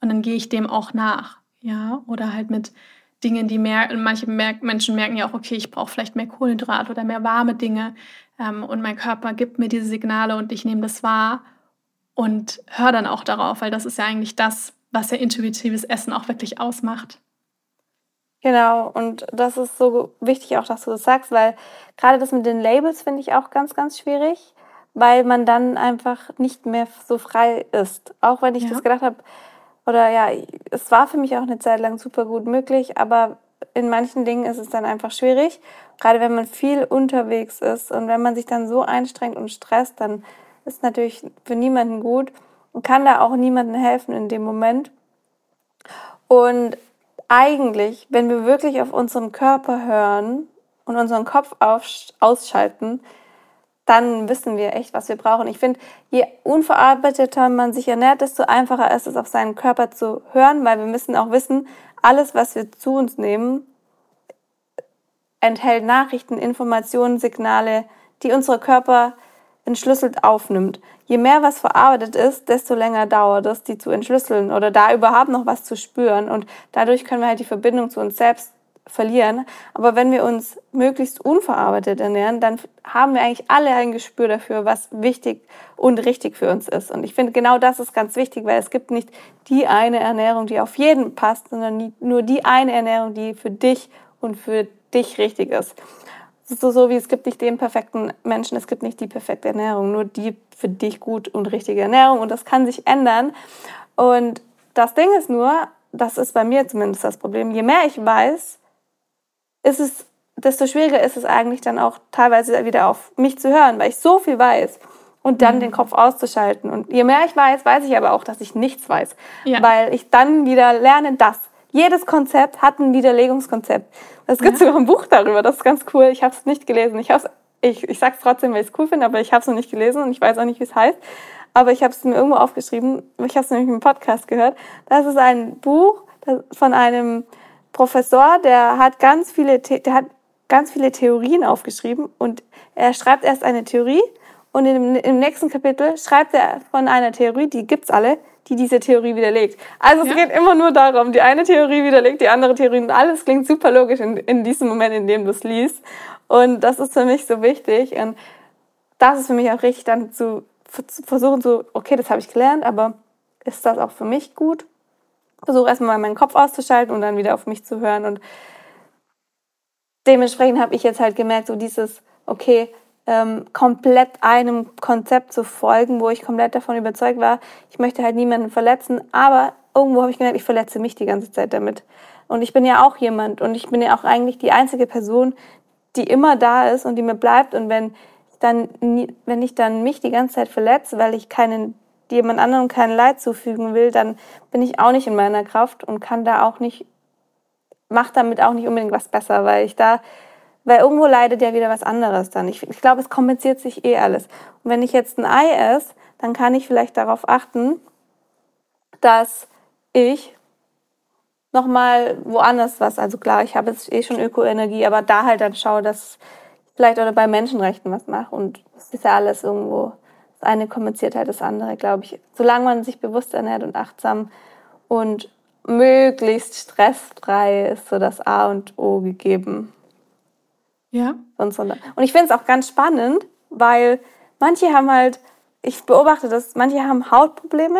Speaker 1: und dann gehe ich dem auch nach. Ja, oder halt mit Dingen, die mehr, manche Menschen merken ja auch, okay, ich brauche vielleicht mehr Kohlenhydrat oder mehr warme Dinge ähm, und mein Körper gibt mir diese Signale und ich nehme das wahr und höre dann auch darauf, weil das ist ja eigentlich das, was ja intuitives Essen auch wirklich ausmacht.
Speaker 2: Genau, und das ist so wichtig auch, dass du das sagst, weil gerade das mit den Labels finde ich auch ganz, ganz schwierig, weil man dann einfach nicht mehr so frei ist. Auch wenn ich ja. das gedacht habe, oder ja, es war für mich auch eine Zeit lang super gut möglich, aber in manchen Dingen ist es dann einfach schwierig. Gerade wenn man viel unterwegs ist und wenn man sich dann so einstrengt und stresst, dann ist natürlich für niemanden gut und kann da auch niemandem helfen in dem Moment. Und eigentlich, wenn wir wirklich auf unseren Körper hören und unseren Kopf ausschalten, dann wissen wir echt, was wir brauchen. Ich finde, je unverarbeiteter man sich ernährt, desto einfacher ist es, auf seinen Körper zu hören, weil wir müssen auch wissen, alles, was wir zu uns nehmen, enthält Nachrichten, Informationen, Signale, die unser Körper entschlüsselt aufnimmt. Je mehr was verarbeitet ist, desto länger dauert es, die zu entschlüsseln oder da überhaupt noch was zu spüren. Und dadurch können wir halt die Verbindung zu uns selbst verlieren. Aber wenn wir uns möglichst unverarbeitet ernähren, dann haben wir eigentlich alle ein Gespür dafür, was wichtig und richtig für uns ist. Und ich finde, genau das ist ganz wichtig, weil es gibt nicht die eine Ernährung, die auf jeden passt, sondern nur die eine Ernährung, die für dich und für dich richtig ist. Es ist so, so wie es gibt nicht den perfekten Menschen, es gibt nicht die perfekte Ernährung, nur die für dich gut und richtige Ernährung und das kann sich ändern. Und das Ding ist nur, das ist bei mir zumindest das Problem, je mehr ich weiß, ist es, desto schwieriger ist es eigentlich dann auch teilweise wieder auf mich zu hören, weil ich so viel weiß und dann mhm. den Kopf auszuschalten. Und je mehr ich weiß, weiß ich aber auch, dass ich nichts weiß, ja. weil ich dann wieder lerne, dass jedes Konzept hat ein Widerlegungskonzept. Es gibt ja. sogar ein Buch darüber, das ist ganz cool. Ich habe es nicht gelesen. Ich, ich, ich sage es trotzdem, weil ich es cool finde, aber ich habe es noch nicht gelesen und ich weiß auch nicht, wie es heißt. Aber ich habe es mir irgendwo aufgeschrieben. Ich habe es nämlich im Podcast gehört. Das ist ein Buch von einem Professor, der hat ganz viele, der hat ganz viele Theorien aufgeschrieben und er schreibt erst eine Theorie Und im, im nächsten Kapitel schreibt er von einer Theorie, die gibt's alle, die diese Theorie widerlegt. Also es ja. geht immer nur darum, die eine Theorie widerlegt die andere Theorie und alles klingt super logisch in, in diesem Moment, in dem du es liest. Und das ist für mich so wichtig und das ist für mich auch richtig, dann zu, zu versuchen, so, okay, das habe ich gelernt, aber ist das auch für mich gut? Versuche erstmal meinen Kopf auszuschalten und dann wieder auf mich zu hören und dementsprechend habe ich jetzt halt gemerkt, so dieses, okay, ähm, komplett einem Konzept zu folgen, wo ich komplett davon überzeugt war, ich möchte halt niemanden verletzen, aber irgendwo habe ich gemerkt, ich verletze mich die ganze Zeit damit. Und ich bin ja auch jemand und ich bin ja auch eigentlich die einzige Person, die immer da ist und die mir bleibt. Und wenn dann, wenn ich dann mich die ganze Zeit verletze, weil ich keinen, jemand anderem kein Leid zufügen will, dann bin ich auch nicht in meiner Kraft und kann da auch nicht, mach damit auch nicht unbedingt was besser, weil ich da weil irgendwo leidet ja wieder was anderes dann. Ich, ich glaube, es kompensiert sich eh alles. Und wenn ich jetzt ein Ei esse, dann kann ich vielleicht darauf achten, dass ich nochmal woanders was, also klar, ich habe jetzt eh schon Ökoenergie, aber da halt dann schaue, dass ich vielleicht oder bei Menschenrechten was mache. Und es ist ja alles irgendwo, das eine kompensiert halt das andere, glaube ich. Solange man sich bewusst ernährt und achtsam und möglichst stressfrei ist so das A und O gegeben.
Speaker 1: Ja.
Speaker 2: Und, so. und ich finde es auch ganz spannend, weil manche haben halt, ich beobachte das, manche haben Hautprobleme,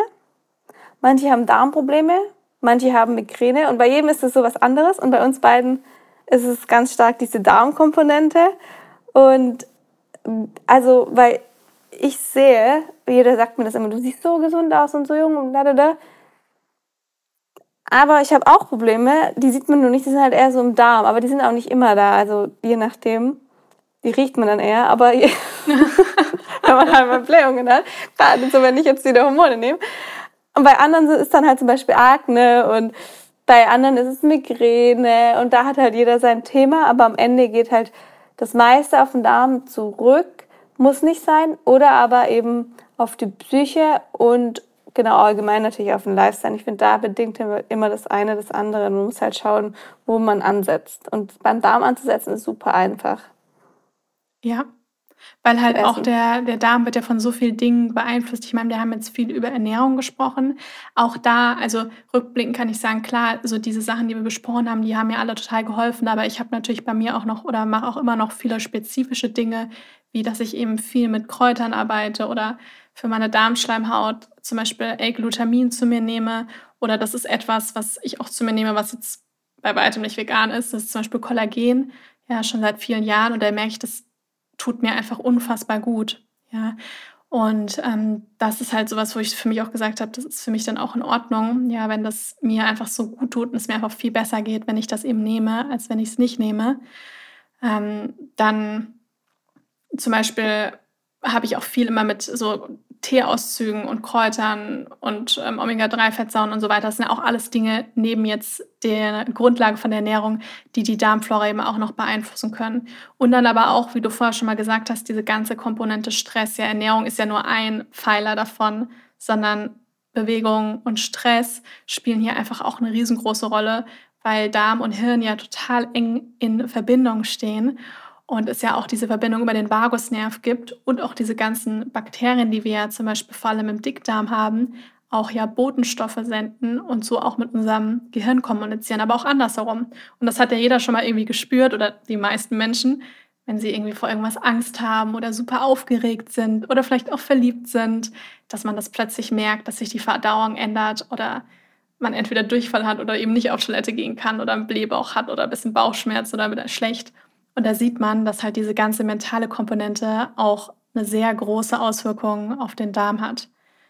Speaker 2: manche haben Darmprobleme, manche haben Migräne und bei jedem ist es so was anderes und bei uns beiden ist es ganz stark diese Darmkomponente und also, weil ich sehe, jeder sagt mir das immer, du siehst so gesund aus und so jung und da, da, da. Aber ich habe auch Probleme, die sieht man nur nicht, die sind halt eher so im Darm, aber die sind auch nicht immer da, also je nachdem. Die riecht man dann eher, aber wenn man halt mal Blähungen hat, gerade so, wenn ich jetzt wieder Hormone nehme. Und bei anderen ist dann halt zum Beispiel Akne und bei anderen ist es Migräne. Und da hat halt jeder sein Thema, aber am Ende geht halt das meiste auf den Darm zurück, muss nicht sein, oder aber eben auf die Psyche und genau allgemein natürlich auf den Lifestyle. Ich finde, da bedingt immer das eine das andere. Man muss halt schauen, wo man ansetzt. Und beim Darm anzusetzen ist super einfach.
Speaker 1: Ja, weil halt auch der, der Darm wird ja von so vielen Dingen beeinflusst. Ich meine, wir haben jetzt viel über Ernährung gesprochen. Auch da, also rückblickend kann ich sagen, klar, so diese Sachen, die wir besprochen haben, die haben mir alle total geholfen. Aber ich habe natürlich bei mir auch noch oder mache auch immer noch viele spezifische Dinge, wie dass ich eben viel mit Kräutern arbeite oder für meine Darmschleimhaut zum Beispiel L-Glutamin zu mir nehme. Oder das ist etwas, was ich auch zu mir nehme, was jetzt bei weitem nicht vegan ist. Das ist zum Beispiel Kollagen, ja, schon seit vielen Jahren. Und da merke ich, das tut mir einfach unfassbar gut. Ja. Und ähm, das ist halt sowas, wo ich für mich auch gesagt habe, das ist für mich dann auch in Ordnung, ja, wenn das mir einfach so gut tut und es mir einfach viel besser geht, wenn ich das eben nehme, als wenn ich es nicht nehme. Ähm, dann zum Beispiel habe ich auch viel immer mit so Teeauszügen und Kräutern und ähm, Omega-3-Fettsäuren und so weiter. Das sind ja auch alles Dinge neben jetzt der Grundlage von der Ernährung, die die Darmflora eben auch noch beeinflussen können. Und dann aber auch, wie du vorher schon mal gesagt hast, diese ganze Komponente Stress. Ja, Ernährung ist ja nur ein Pfeiler davon, sondern Bewegung und Stress spielen hier einfach auch eine riesengroße Rolle, weil Darm und Hirn ja total eng in Verbindung stehen und es ja auch diese Verbindung über den Vagusnerv gibt und auch diese ganzen Bakterien, die wir ja zum Beispiel vor allem im Dickdarm haben, auch ja Botenstoffe senden und so auch mit unserem Gehirn kommunizieren, aber auch andersherum. Und das hat ja jeder schon mal irgendwie gespürt oder die meisten Menschen, wenn sie irgendwie vor irgendwas Angst haben oder super aufgeregt sind oder vielleicht auch verliebt sind, dass man das plötzlich merkt, dass sich die Verdauung ändert oder man entweder Durchfall hat oder eben nicht auf Toilette gehen kann oder einen Blähbauch hat oder ein bisschen Bauchschmerz oder wieder schlecht. Und da sieht man, dass halt diese ganze mentale Komponente auch eine sehr große Auswirkung auf den Darm hat.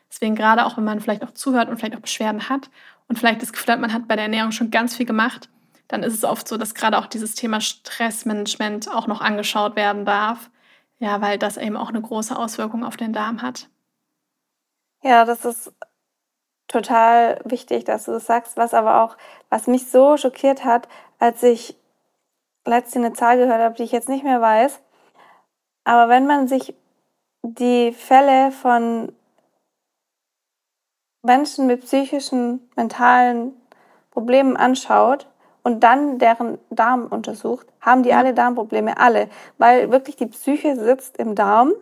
Speaker 1: Deswegen gerade auch, wenn man vielleicht auch zuhört und vielleicht auch Beschwerden hat und vielleicht das Gefühl hat, man hat bei der Ernährung schon ganz viel gemacht, dann ist es oft so, dass gerade auch dieses Thema Stressmanagement auch noch angeschaut werden darf. Ja, weil das eben auch eine große Auswirkung auf den Darm hat.
Speaker 2: Ja, das ist total wichtig, dass du das sagst, was aber auch, was mich so schockiert hat, als ich letztens eine Zahl gehört habe, die ich jetzt nicht mehr weiß. Aber wenn man sich die Fälle von Menschen mit psychischen, mentalen Problemen anschaut und dann deren Darm untersucht, haben die alle Darmprobleme, alle, weil wirklich die Psyche sitzt im Darm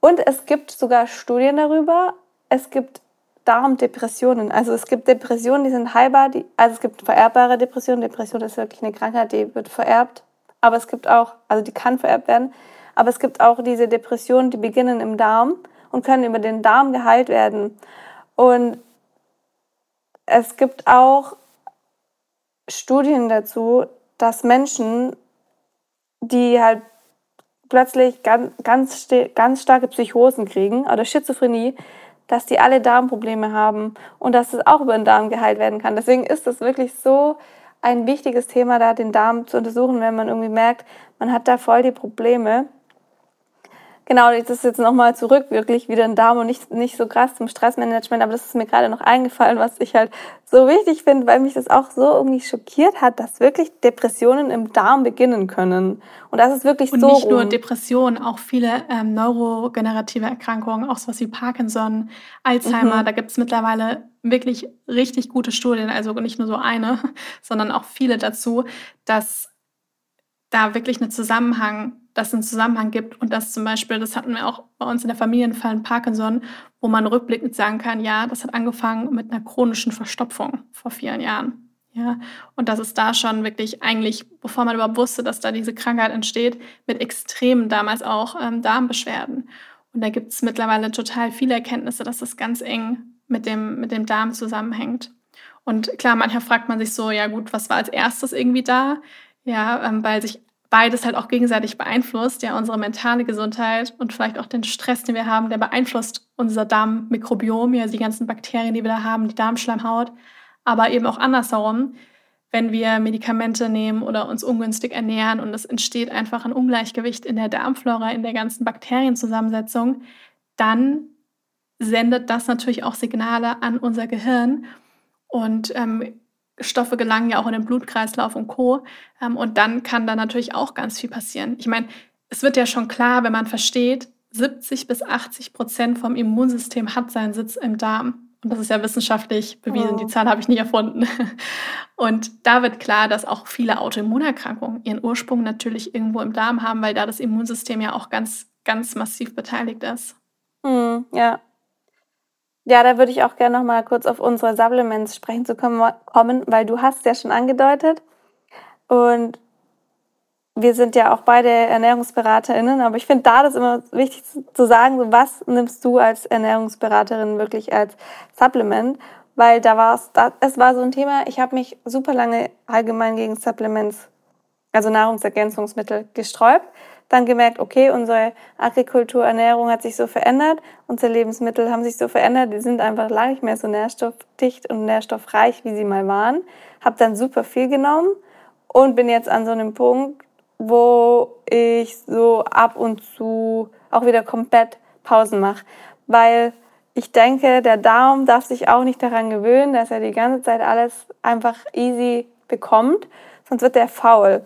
Speaker 2: Und es gibt sogar Studien darüber. Es gibt Darmdepressionen. Also es gibt Depressionen, die sind heilbar. Die, also es gibt vererbbare Depressionen. Depression ist wirklich eine Krankheit, die wird vererbt. Aber es gibt auch, also die kann vererbt werden. Aber es gibt auch diese Depressionen, die beginnen im Darm und können über den Darm geheilt werden. Und es gibt auch Studien dazu, dass Menschen, die halt plötzlich ganz, ganz, ganz starke Psychosen kriegen oder Schizophrenie, dass die alle Darmprobleme haben und dass es auch über den Darm geheilt werden kann. Deswegen ist es wirklich so ein wichtiges Thema, da den Darm zu untersuchen, wenn man irgendwie merkt, man hat da voll die Probleme. Genau, das ist jetzt nochmal zurück, wirklich wieder ein Darm und nicht, nicht so krass zum Stressmanagement, aber das ist mir gerade noch eingefallen, was ich halt so wichtig finde, weil mich das auch so irgendwie schockiert hat, dass wirklich Depressionen im Darm beginnen können. Und das ist wirklich
Speaker 1: und
Speaker 2: so.
Speaker 1: Und nicht nur Depressionen, auch viele ähm, neurogenerative Erkrankungen, auch sowas wie Parkinson, Alzheimer, mhm. da gibt es mittlerweile wirklich richtig gute Studien, also nicht nur so eine, sondern auch viele dazu, dass da wirklich ein Zusammenhang, dass es einen Zusammenhang gibt und dass zum Beispiel, das hatten wir auch bei uns in der Familienfall in Parkinson, wo man rückblickend sagen kann, ja, das hat angefangen mit einer chronischen Verstopfung vor vielen Jahren. Ja, und dass es da schon wirklich eigentlich, bevor man überhaupt wusste, dass da diese Krankheit entsteht, mit extremen damals auch ähm, Darmbeschwerden. Und da gibt es mittlerweile total viele Erkenntnisse, dass das ganz eng mit dem, mit dem Darm zusammenhängt. Und klar, manchmal fragt man sich so, ja gut, was war als erstes irgendwie da? Ja, ähm, weil sich beides halt auch gegenseitig beeinflusst, ja, unsere mentale Gesundheit und vielleicht auch den Stress, den wir haben, der beeinflusst unser Darmmikrobiom, ja, die ganzen Bakterien, die wir da haben, die Darmschleimhaut, aber eben auch andersherum, wenn wir Medikamente nehmen oder uns ungünstig ernähren und es entsteht einfach ein Ungleichgewicht in der Darmflora, in der ganzen Bakterienzusammensetzung, dann sendet das natürlich auch Signale an unser Gehirn. Und ähm, Stoffe gelangen ja auch in den Blutkreislauf und Co. Ähm, und dann kann da natürlich auch ganz viel passieren. Ich meine, es wird ja schon klar, wenn man versteht, 70 bis 80 Prozent vom Immunsystem hat seinen Sitz im Darm. Und das ist ja wissenschaftlich bewiesen, oh. die Zahl habe ich nicht erfunden. Und da wird klar, dass auch viele Autoimmunerkrankungen ihren Ursprung natürlich irgendwo im Darm haben, weil da das Immunsystem ja auch ganz, ganz massiv beteiligt ist.
Speaker 2: Mm, ja, ja, da würde ich auch gerne noch mal kurz auf unsere Supplements sprechen zu kommen, weil du hast ja schon angedeutet. Und wir sind ja auch beide ErnährungsberaterInnen, aber ich finde da das immer wichtig zu sagen, was nimmst du als Ernährungsberaterin wirklich als Supplement, weil da war es, es war so ein Thema, ich habe mich super lange allgemein gegen Supplements, also Nahrungsergänzungsmittel gesträubt, dann gemerkt, okay, unsere Agrikultur, Ernährung hat sich so verändert, unsere Lebensmittel haben sich so verändert, die sind einfach lange nicht mehr so nährstoffdicht und nährstoffreich, wie sie mal waren. Habe dann super viel genommen und bin jetzt an so einem Punkt, wo ich so ab und zu auch wieder komplett Pausen mache, weil ich denke, der Darm darf sich auch nicht daran gewöhnen, dass er die ganze Zeit alles einfach easy bekommt, sonst wird er faul.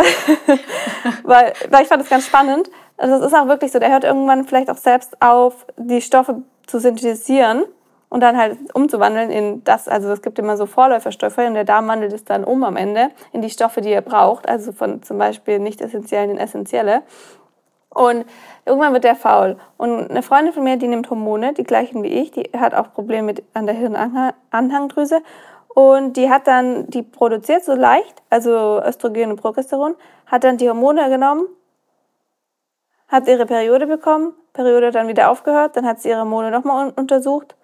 Speaker 2: weil, weil ich fand das ganz spannend. Also es ist auch wirklich so, der hört irgendwann vielleicht auch selbst auf, die Stoffe zu synthetisieren und dann halt umzuwandeln in das, also es gibt immer so Vorläuferstoffe und der Darm wandelt es dann um am Ende in die Stoffe, die er braucht, also von zum Beispiel nicht essentiellen in essentielle. Und irgendwann wird der faul. Und eine Freundin von mir, die nimmt Hormone, die gleichen wie ich, die hat auch Probleme mit an der Hirnanhangdrüse. Und die hat dann, die produziert so leicht, also Östrogen und Progesteron, hat dann die Hormone genommen, hat ihre Periode bekommen, Periode dann wieder aufgehört, dann hat sie ihre Hormone nochmal un untersucht,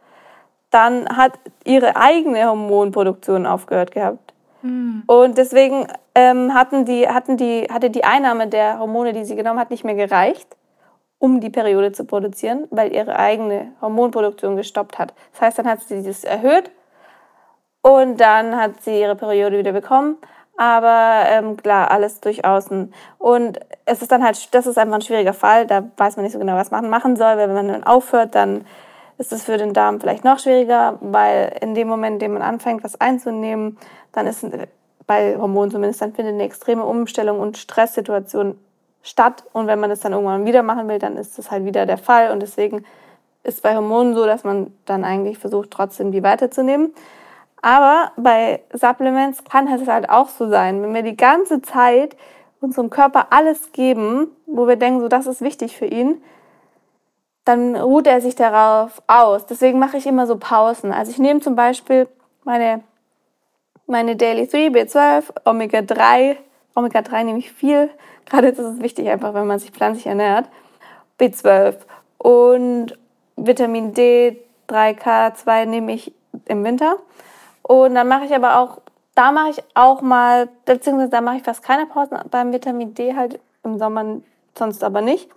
Speaker 2: dann hat ihre eigene Hormonproduktion aufgehört gehabt. Mhm. Und deswegen ähm, hatten die, hatten die, hatte die Einnahme der Hormone, die sie genommen hat, nicht mehr gereicht, um die Periode zu produzieren, weil ihre eigene Hormonproduktion gestoppt hat. Das heißt, dann hat sie das erhöht und dann hat sie ihre Periode wieder bekommen. Aber ähm, klar, alles durch außen. Und es ist dann halt, das ist einfach ein schwieriger Fall. Da weiß man nicht so genau, was man machen soll. Weil wenn man dann aufhört, dann ist es für den Darm vielleicht noch schwieriger, weil in dem Moment, in dem man anfängt, was einzunehmen, dann ist bei Hormonen zumindest, dann findet eine extreme Umstellung und Stresssituation statt. Und wenn man das dann irgendwann wieder machen will, dann ist das halt wieder der Fall. Und deswegen ist bei Hormonen so, dass man dann eigentlich versucht, trotzdem die weiterzunehmen. Aber bei Supplements kann es halt auch so sein, wenn wir die ganze Zeit unserem Körper alles geben, wo wir denken, so das ist wichtig für ihn, dann ruht er sich darauf aus. Deswegen mache ich immer so Pausen. Also ich nehme zum Beispiel meine, meine Daily 3, B12, Omega 3. Omega 3 nehme ich viel. Gerade ist es wichtig, einfach wenn man sich pflanzlich ernährt. B12 und Vitamin D, 3K2 nehme ich im Winter. Und dann mache ich aber auch, da mache ich auch mal, beziehungsweise da mache ich fast keine Pausen beim Vitamin D halt im Sommer, sonst aber nicht.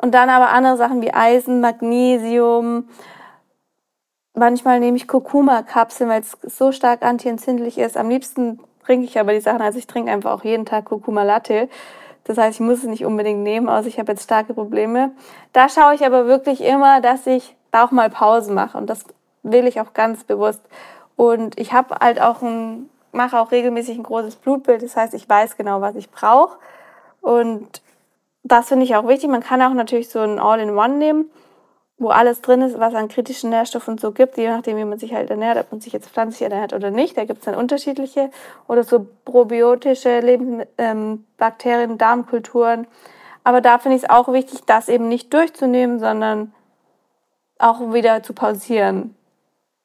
Speaker 2: Und dann aber andere Sachen wie Eisen, Magnesium. Manchmal nehme ich Kurkuma-Kapseln, weil es so stark antientzündlich ist. Am liebsten trinke ich aber die Sachen, also ich trinke einfach auch jeden Tag Kurkuma-Latte. Das heißt, ich muss es nicht unbedingt nehmen, außer ich habe jetzt starke Probleme. Da schaue ich aber wirklich immer, dass ich da auch mal Pause mache. Und das will ich auch ganz bewusst. Und ich habe halt auch ein, mache auch regelmäßig ein großes Blutbild. Das heißt, ich weiß genau, was ich brauche. Und das finde ich auch wichtig. Man kann auch natürlich so ein All-in-One nehmen, wo alles drin ist, was an kritischen Nährstoffen so gibt, je nachdem, wie man sich halt ernährt, ob man sich jetzt pflanzlich ernährt oder nicht. Da gibt es dann unterschiedliche. Oder so probiotische Lebens ähm, Bakterien, Darmkulturen. Aber da finde ich es auch wichtig, das eben nicht durchzunehmen, sondern auch wieder zu pausieren.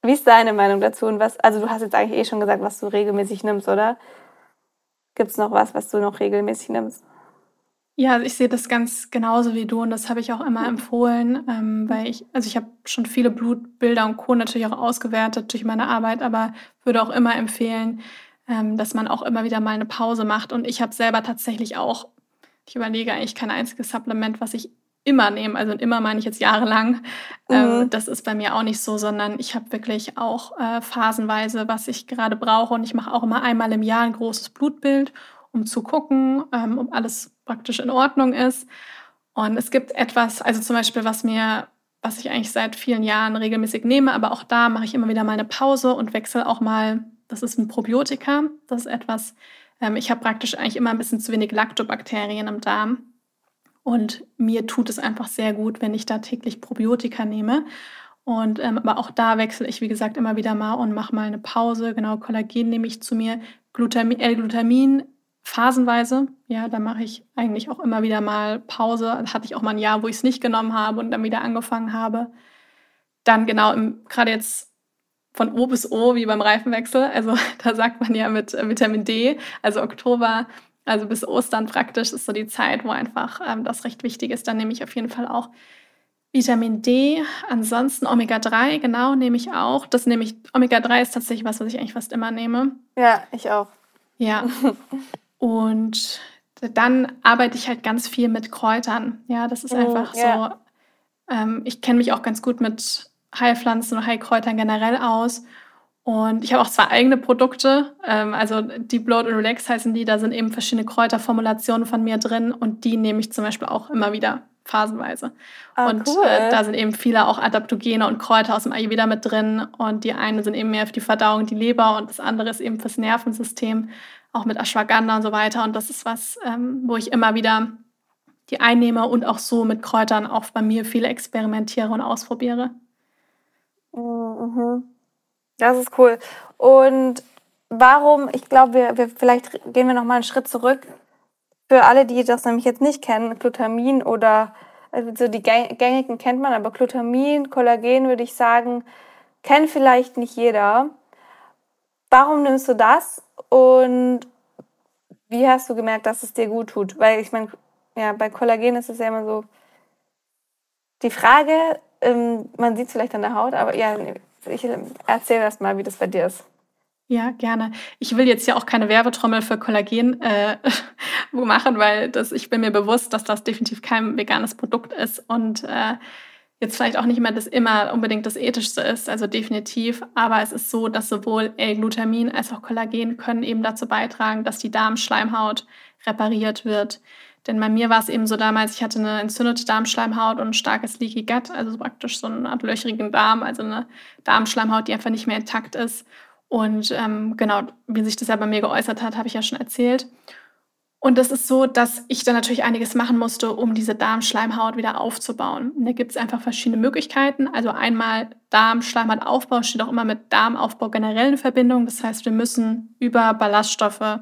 Speaker 2: Wie ist deine Meinung dazu? Und was, also du hast jetzt eigentlich eh schon gesagt, was du regelmäßig nimmst, oder? Gibt es noch was, was du noch regelmäßig nimmst?
Speaker 1: Ja, also ich sehe das ganz genauso wie du und das habe ich auch immer empfohlen, ähm, weil ich, also ich habe schon viele Blutbilder und Co. natürlich auch ausgewertet durch meine Arbeit, aber würde auch immer empfehlen, ähm, dass man auch immer wieder mal eine Pause macht. Und ich habe selber tatsächlich auch, ich überlege eigentlich kein einziges Supplement, was ich immer nehme. Also immer meine ich jetzt jahrelang. Ähm, mhm. das ist bei mir auch nicht so, sondern ich habe wirklich auch äh, phasenweise, was ich gerade brauche. Und ich mache auch immer einmal im Jahr ein großes Blutbild, um zu gucken, ähm, ob alles praktisch in Ordnung ist. Und es gibt etwas, also zum Beispiel, was mir, was ich eigentlich seit vielen Jahren regelmäßig nehme, aber auch da mache ich immer wieder mal eine Pause und wechsle auch mal, das ist ein Probiotika. Das ist etwas, ähm, ich habe praktisch eigentlich immer ein bisschen zu wenig Lactobakterien im Darm. Und mir tut es einfach sehr gut, wenn ich da täglich Probiotika nehme. Und ähm, aber auch da wechsle ich, wie gesagt, immer wieder mal und mache mal eine Pause. Genau, Kollagen nehme ich zu mir. Glutamin, L-Glutamin phasenweise. Ja, da mache ich eigentlich auch immer wieder mal Pause. Da hatte ich auch mal ein Jahr, wo ich es nicht genommen habe und dann wieder angefangen habe. Dann genau, gerade jetzt von O bis O, wie beim Reifenwechsel. Also da sagt man ja mit äh, Vitamin D, also Oktober, also bis Ostern praktisch ist so die Zeit, wo einfach ähm, das recht wichtig ist. Dann nehme ich auf jeden Fall auch Vitamin D. Ansonsten Omega-3, genau, nehme ich auch. Das nehme ich, Omega-3 ist tatsächlich was, was ich eigentlich fast immer nehme.
Speaker 2: Ja, ich auch.
Speaker 1: Ja. Und dann arbeite ich halt ganz viel mit Kräutern. Ja, das ist oh, einfach yeah. so. Ähm, ich kenne mich auch ganz gut mit Heilpflanzen und Heilkräutern generell aus. Und ich habe auch zwei eigene Produkte. Ähm, also Deep Bloat und Relax heißen die. Da sind eben verschiedene Kräuterformulationen von mir drin. Und die nehme ich zum Beispiel auch immer wieder phasenweise. Ah, und cool. äh, da sind eben viele auch Adaptogene und Kräuter aus dem Ayurveda mit drin. Und die eine sind eben mehr für die Verdauung, die Leber und das andere ist eben fürs Nervensystem auch mit Ashwagandha und so weiter. Und das ist was, ähm, wo ich immer wieder die einnehme und auch so mit Kräutern auch bei mir viele experimentiere und ausprobiere.
Speaker 2: Mhm. Das ist cool. Und warum, ich glaube, wir, wir, vielleicht gehen wir noch mal einen Schritt zurück. Für alle, die das nämlich jetzt nicht kennen, Glutamin oder also die gängigen kennt man, aber Glutamin, Kollagen würde ich sagen, kennt vielleicht nicht jeder. Warum nimmst du das und wie hast du gemerkt, dass es dir gut tut? Weil ich meine, ja, bei Kollagen ist es ja immer so die Frage, ähm, man sieht es vielleicht an der Haut, aber ja, ich erzähle erst mal, wie das bei dir ist.
Speaker 1: Ja, gerne. Ich will jetzt ja auch keine Werbetrommel für Kollagen äh, machen, weil das, ich bin mir bewusst, dass das definitiv kein veganes Produkt ist und äh, jetzt vielleicht auch nicht mehr das immer unbedingt das ethischste ist, also definitiv, aber es ist so, dass sowohl L-Glutamin als auch Kollagen können eben dazu beitragen, dass die Darmschleimhaut repariert wird. Denn bei mir war es eben so damals, ich hatte eine entzündete Darmschleimhaut und ein starkes Leaky Gut, also praktisch so eine Art löchrigen Darm, also eine Darmschleimhaut, die einfach nicht mehr intakt ist. Und ähm, genau, wie sich das ja bei mir geäußert hat, habe ich ja schon erzählt. Und das ist so, dass ich dann natürlich einiges machen musste, um diese Darmschleimhaut wieder aufzubauen. Und da gibt es einfach verschiedene Möglichkeiten. Also einmal Darmschleimhautaufbau steht auch immer mit Darmaufbau generell in Verbindung. Das heißt, wir müssen über Ballaststoffe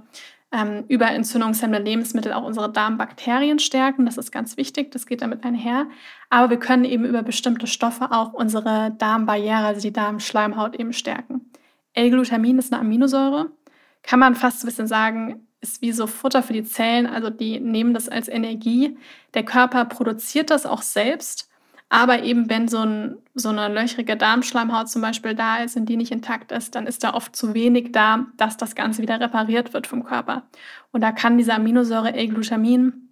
Speaker 1: ähm, über entzündungshemmende Lebensmittel auch unsere Darmbakterien stärken. Das ist ganz wichtig, das geht damit einher. Aber wir können eben über bestimmte Stoffe auch unsere Darmbarriere, also die Darmschleimhaut eben stärken. L-Glutamin ist eine Aminosäure. Kann man fast ein bisschen sagen, ist wie so Futter für die Zellen, also die nehmen das als Energie. Der Körper produziert das auch selbst aber eben, wenn so, ein, so eine löchrige Darmschleimhaut zum Beispiel da ist und die nicht intakt ist, dann ist da oft zu wenig da, dass das Ganze wieder repariert wird vom Körper. Und da kann diese Aminosäure L-Glutamin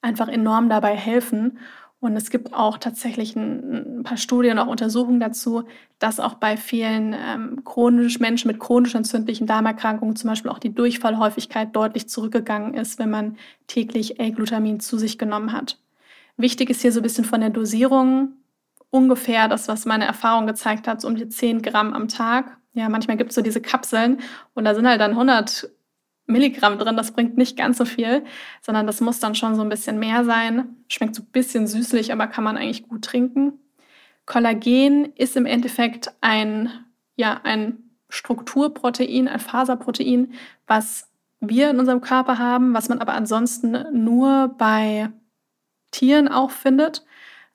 Speaker 1: einfach enorm dabei helfen. Und es gibt auch tatsächlich ein, paar Studien, auch Untersuchungen dazu, dass auch bei vielen ähm, chronisch Menschen mit chronisch entzündlichen Darmerkrankungen zum Beispiel auch die Durchfallhäufigkeit deutlich zurückgegangen ist, wenn man täglich L-Glutamin zu sich genommen hat. Wichtig ist hier so ein bisschen von der Dosierung ungefähr das, was meine Erfahrung gezeigt hat, so um die 10 Gramm am Tag. Ja, manchmal gibt es so diese Kapseln und da sind halt dann 100 Milligramm drin. Das bringt nicht ganz so viel, sondern das muss dann schon so ein bisschen mehr sein. Schmeckt so ein bisschen süßlich, aber kann man eigentlich gut trinken. Kollagen ist im Endeffekt ein, ja, ein Strukturprotein, ein Faserprotein, was wir in unserem Körper haben, was man aber ansonsten nur bei Tieren auch findet.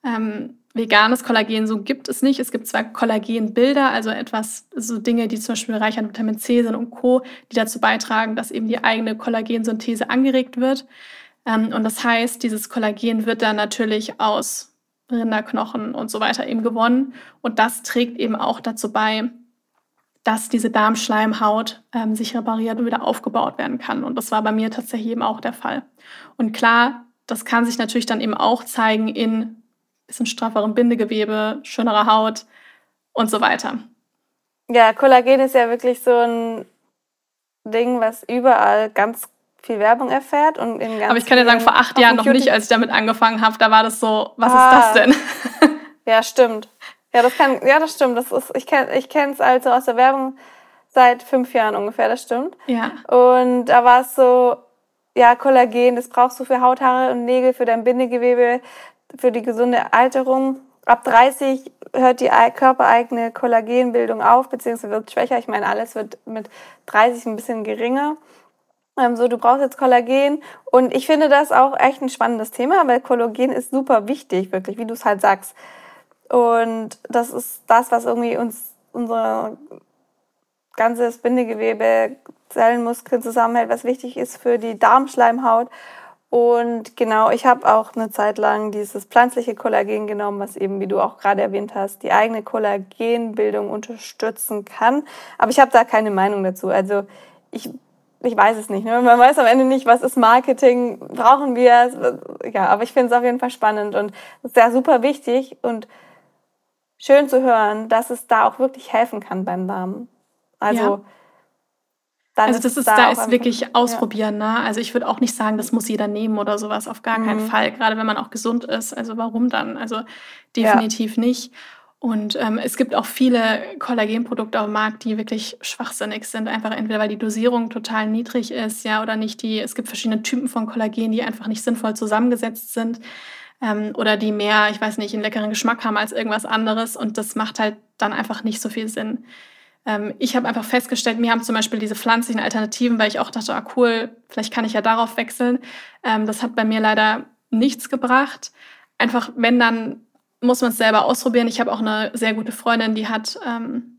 Speaker 1: Ähm, veganes Kollagen so gibt es nicht. Es gibt zwar Kollagenbilder, also etwas, so Dinge, die zum Beispiel reich an Vitamin C sind und Co., die dazu beitragen, dass eben die eigene Kollagensynthese angeregt wird. Ähm, und das heißt, dieses Kollagen wird dann natürlich aus Rinderknochen und so weiter eben gewonnen. Und das trägt eben auch dazu bei, dass diese Darmschleimhaut ähm, sich repariert und wieder aufgebaut werden kann. Und das war bei mir tatsächlich eben auch der Fall. Und klar, das kann sich natürlich dann eben auch zeigen in bisschen strafferem Bindegewebe, schönerer Haut und so weiter.
Speaker 2: Ja, Kollagen ist ja wirklich so ein Ding, was überall ganz viel Werbung erfährt und in ganz
Speaker 1: Aber ich kann ja sagen, vor acht Jahren noch nicht, als ich damit angefangen habe, da war das so, was ah. ist das denn?
Speaker 2: ja, stimmt. Ja, das kann, ja, das stimmt. Das ist, ich kenne ich es also aus der Werbung seit fünf Jahren ungefähr, das stimmt.
Speaker 1: Ja.
Speaker 2: Und da war es so, ja, Kollagen, das brauchst du für Haut, Haare und Nägel, für dein Bindegewebe, für die gesunde Alterung. Ab 30 hört die körpereigene Kollagenbildung auf, beziehungsweise wird schwächer. Ich meine, alles wird mit 30 ein bisschen geringer. Ähm, so, du brauchst jetzt Kollagen. Und ich finde das auch echt ein spannendes Thema, weil Kollagen ist super wichtig, wirklich, wie du es halt sagst. Und das ist das, was irgendwie uns, unser ganzes Bindegewebe, Zellen, Muskeln zusammenhält, was wichtig ist für die Darmschleimhaut. Und genau, ich habe auch eine Zeit lang dieses pflanzliche Kollagen genommen, was eben, wie du auch gerade erwähnt hast, die eigene Kollagenbildung unterstützen kann. Aber ich habe da keine Meinung dazu. Also ich, ich weiß es nicht. Ne? Man weiß am Ende nicht, was ist Marketing, brauchen wir es. Ja, aber ich finde es auf jeden Fall spannend und ja super wichtig und schön zu hören, dass es da auch wirklich helfen kann beim Darm. Also ja
Speaker 1: also das ist, da, da ist wirklich ausprobieren. Ja. Ne? Also ich würde auch nicht sagen, das muss jeder nehmen oder sowas, auf gar mhm. keinen Fall. Gerade wenn man auch gesund ist. Also warum dann? Also definitiv ja. nicht. Und ähm, es gibt auch viele Kollagenprodukte auf dem Markt, die wirklich schwachsinnig sind. Einfach entweder, weil die Dosierung total niedrig ist, ja, oder nicht die. Es gibt verschiedene Typen von Kollagen, die einfach nicht sinnvoll zusammengesetzt sind. Ähm, oder die mehr, ich weiß nicht, einen leckeren Geschmack haben als irgendwas anderes. Und das macht halt dann einfach nicht so viel Sinn. Ähm, ich habe einfach festgestellt, mir haben zum Beispiel diese pflanzlichen Alternativen, weil ich auch dachte, ah cool, vielleicht kann ich ja darauf wechseln. Ähm, das hat bei mir leider nichts gebracht. Einfach, wenn, dann muss man es selber ausprobieren. Ich habe auch eine sehr gute Freundin, die hat ähm,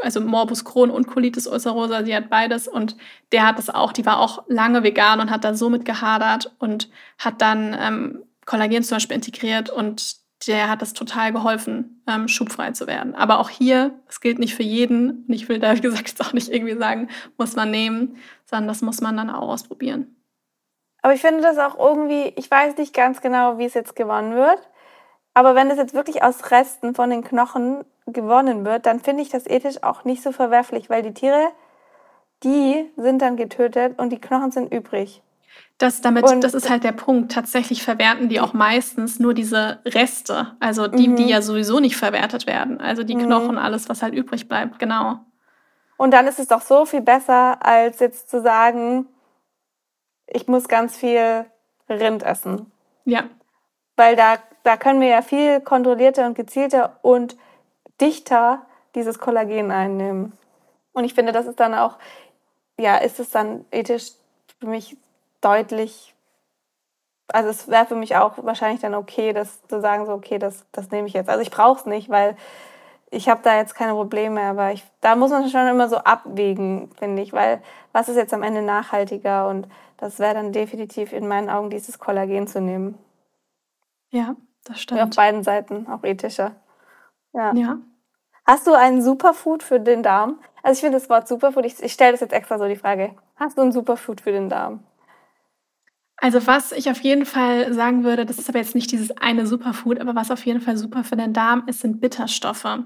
Speaker 1: also Morbus Crohn und Colitis ulcerosa, sie hat beides und der hat das auch, die war auch lange vegan und hat da so mit gehadert und hat dann ähm, Kollagen zum Beispiel integriert und der hat das total geholfen, ähm, schubfrei zu werden. Aber auch hier, es gilt nicht für jeden. Und ich will da, wie gesagt, jetzt auch nicht irgendwie sagen, muss man nehmen, sondern das muss man dann auch ausprobieren.
Speaker 2: Aber ich finde das auch irgendwie, ich weiß nicht ganz genau, wie es jetzt gewonnen wird. Aber wenn es jetzt wirklich aus Resten von den Knochen gewonnen wird, dann finde ich das ethisch auch nicht so verwerflich, weil die Tiere, die sind dann getötet und die Knochen sind übrig.
Speaker 1: Das, damit, und, das ist halt der Punkt. Tatsächlich verwerten die auch meistens nur diese Reste, also die, mhm. die ja sowieso nicht verwertet werden. Also die mhm. Knochen, alles, was halt übrig bleibt, genau.
Speaker 2: Und dann ist es doch so viel besser, als jetzt zu sagen, ich muss ganz viel Rind essen.
Speaker 1: Ja.
Speaker 2: Weil da, da können wir ja viel kontrollierter und gezielter und dichter dieses Kollagen einnehmen. Und ich finde, das ist dann auch, ja, ist es dann ethisch für mich deutlich, also es wäre für mich auch wahrscheinlich dann okay, das zu sagen, so okay, das, das nehme ich jetzt. Also ich brauche es nicht, weil ich habe da jetzt keine Probleme, aber ich, da muss man schon immer so abwägen, finde ich, weil was ist jetzt am Ende nachhaltiger und das wäre dann definitiv in meinen Augen dieses Kollagen zu nehmen.
Speaker 1: Ja, das stimmt.
Speaker 2: Auf beiden Seiten, auch ethischer.
Speaker 1: Ja. ja.
Speaker 2: Hast du ein Superfood für den Darm? Also ich finde das Wort Superfood, ich, ich stelle das jetzt extra so die Frage. Hast du ein Superfood für den Darm?
Speaker 1: Also was ich auf jeden Fall sagen würde, das ist aber jetzt nicht dieses eine Superfood, aber was auf jeden Fall super für den Darm ist, sind Bitterstoffe.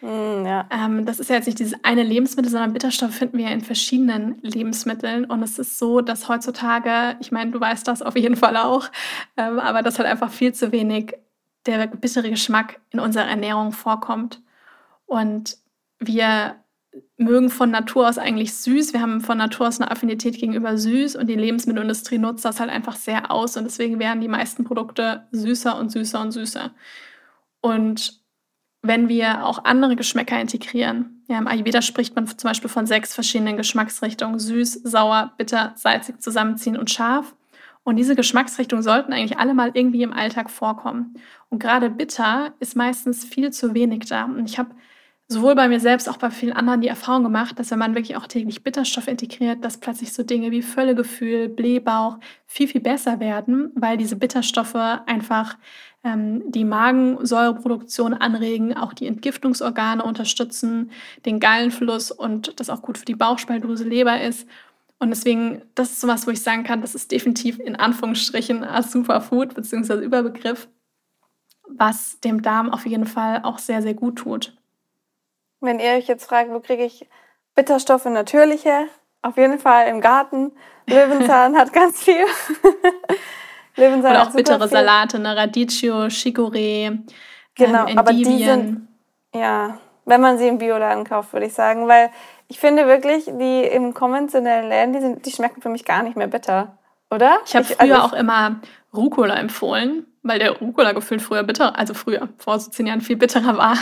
Speaker 2: Mm, ja.
Speaker 1: ähm, das ist ja jetzt nicht dieses eine Lebensmittel, sondern Bitterstoffe finden wir ja in verschiedenen Lebensmitteln. Und es ist so, dass heutzutage, ich meine, du weißt das auf jeden Fall auch, ähm, aber dass halt einfach viel zu wenig der bittere Geschmack in unserer Ernährung vorkommt. Und wir mögen von Natur aus eigentlich süß. Wir haben von Natur aus eine Affinität gegenüber süß und die Lebensmittelindustrie nutzt das halt einfach sehr aus und deswegen werden die meisten Produkte süßer und süßer und süßer. Und wenn wir auch andere Geschmäcker integrieren, ja, im Ayurveda spricht man zum Beispiel von sechs verschiedenen Geschmacksrichtungen: süß, sauer, bitter, salzig, zusammenziehen und scharf. Und diese Geschmacksrichtungen sollten eigentlich alle mal irgendwie im Alltag vorkommen. Und gerade bitter ist meistens viel zu wenig da. Und ich habe sowohl bei mir selbst, auch bei vielen anderen die Erfahrung gemacht, dass wenn man wirklich auch täglich Bitterstoff integriert, dass plötzlich so Dinge wie Völlegefühl, Blähbauch viel, viel besser werden, weil diese Bitterstoffe einfach ähm, die Magensäureproduktion anregen, auch die Entgiftungsorgane unterstützen, den Gallenfluss und das auch gut für die Bauchspeicheldrüse, Leber ist. Und deswegen, das ist sowas, wo ich sagen kann, das ist definitiv in Anführungsstrichen als Superfood bzw. Überbegriff, was dem Darm auf jeden Fall auch sehr, sehr gut tut.
Speaker 2: Wenn ihr euch jetzt fragt, wo kriege ich Bitterstoffe natürliche? Auf jeden Fall im Garten. Löwenzahn hat ganz viel.
Speaker 1: Löwenzahn Oder auch bittere viel. Salate, ne? Radicchio, Chicorée,
Speaker 2: Genau, ähm, aber die sind, ja, wenn man sie im Bioladen kauft, würde ich sagen, weil ich finde wirklich, die im konventionellen Läden, die, sind, die schmecken für mich gar nicht mehr bitter, oder?
Speaker 1: Ich habe früher also auch immer Rucola empfohlen, weil der Rucola gefühlt früher bitter, also früher, vor so zehn Jahren viel bitterer war.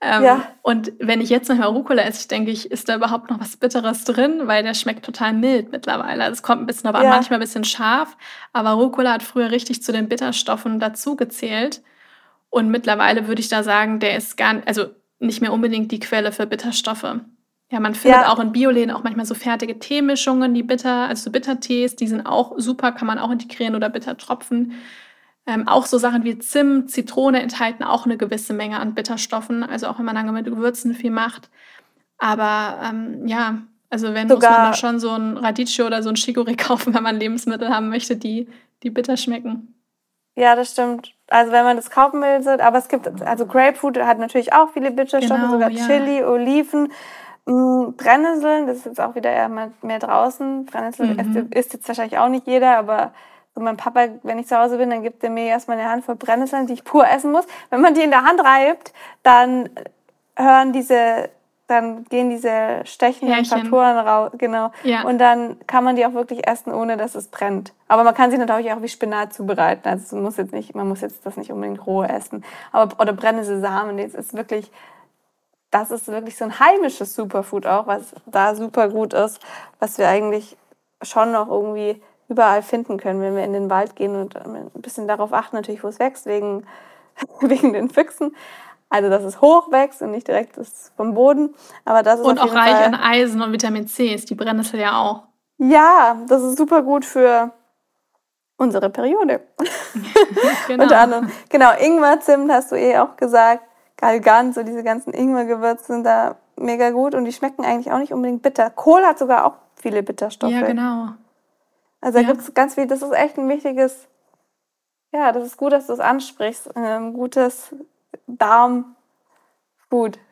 Speaker 1: Ähm, ja. Und wenn ich jetzt manchmal Rucola esse, denke ich, ist da überhaupt noch was Bitteres drin, weil der schmeckt total mild mittlerweile. Also es kommt ein bisschen, aber ja. manchmal ein bisschen scharf. Aber Rucola hat früher richtig zu den Bitterstoffen dazu gezählt. Und mittlerweile würde ich da sagen, der ist gar also nicht mehr unbedingt die Quelle für Bitterstoffe. Ja, man findet ja. auch in Bioläden auch manchmal so fertige Teemischungen, die bitter, also so Bittertees, die sind auch super, kann man auch integrieren oder Bittertropfen. Ähm, auch so Sachen wie Zimt, Zitrone enthalten auch eine gewisse Menge an Bitterstoffen, also auch wenn man lange mit Gewürzen viel macht. Aber ähm, ja, also wenn Sogar, muss man da schon so ein Radicchio oder so ein Chicorée kaufen, wenn man Lebensmittel haben möchte, die, die bitter schmecken.
Speaker 2: Ja, das stimmt. Also wenn man das kaufen will, aber es gibt, also Grapefruit hat natürlich auch viele Bitterstoffe, genau, sogar ja. Chili, Oliven, mh, mm, Brennnesseln, das ist jetzt auch wieder eher mehr draußen. Brennnesseln mhm. isst jetzt wahrscheinlich auch nicht jeder, aber und mein Papa, wenn ich zu Hause bin, dann gibt er mir erstmal eine Handvoll Brennnesseln, die ich pur essen muss. Wenn man die in der Hand reibt, dann hören diese, dann gehen diese stechenden Faktoren raus, genau. Ja. Und dann kann man die auch wirklich essen, ohne dass es brennt. Aber man kann sie natürlich auch wie Spinat zubereiten. Also man muss jetzt nicht, man muss jetzt das nicht unbedingt roh essen. Aber, oder Brennnesselsamen, das ist wirklich, das ist wirklich so ein heimisches Superfood auch, was da super gut ist, was wir eigentlich schon noch irgendwie überall finden können, wenn wir in den Wald gehen und ein bisschen darauf achten, natürlich, wo es wächst, wegen, wegen den Füchsen. Also, dass es hoch wächst und nicht direkt ist vom Boden. Aber das ist
Speaker 1: und auch reich Fall, an Eisen und Vitamin C ist die Brennnessel ja auch.
Speaker 2: Ja, das ist super gut für unsere Periode. genau. Unter anderem. Genau, Ingwer, Zimt hast du eh auch gesagt. Galgan, so diese ganzen Ingwergewürze sind da mega gut und die schmecken eigentlich auch nicht unbedingt bitter. Kohl hat sogar auch viele Bitterstoffe.
Speaker 1: Ja, genau.
Speaker 2: Also da ja. gibt es ganz viel, das ist echt ein wichtiges, ja, das ist gut, dass du es ansprichst. Ein gutes Darmfood.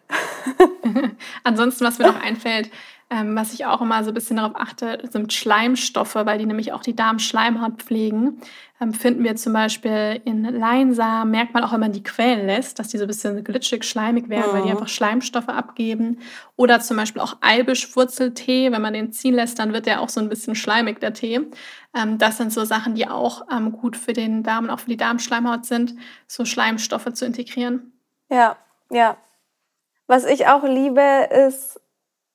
Speaker 1: Ansonsten, was mir noch einfällt, ähm, was ich auch immer so ein bisschen darauf achte, sind Schleimstoffe, weil die nämlich auch die Darmschleimhaut pflegen. Ähm, finden wir zum Beispiel in Leinsamen, merkt man auch, wenn man die quälen lässt, dass die so ein bisschen glitschig, schleimig werden, mhm. weil die mhm. einfach Schleimstoffe abgeben. Oder zum Beispiel auch Eibischwurzeltee, wenn man den ziehen lässt, dann wird der auch so ein bisschen schleimig, der Tee. Ähm, das sind so Sachen, die auch ähm, gut für den Darm und auch für die Darmschleimhaut sind, so Schleimstoffe zu integrieren.
Speaker 2: Ja, ja. Was ich auch liebe, ist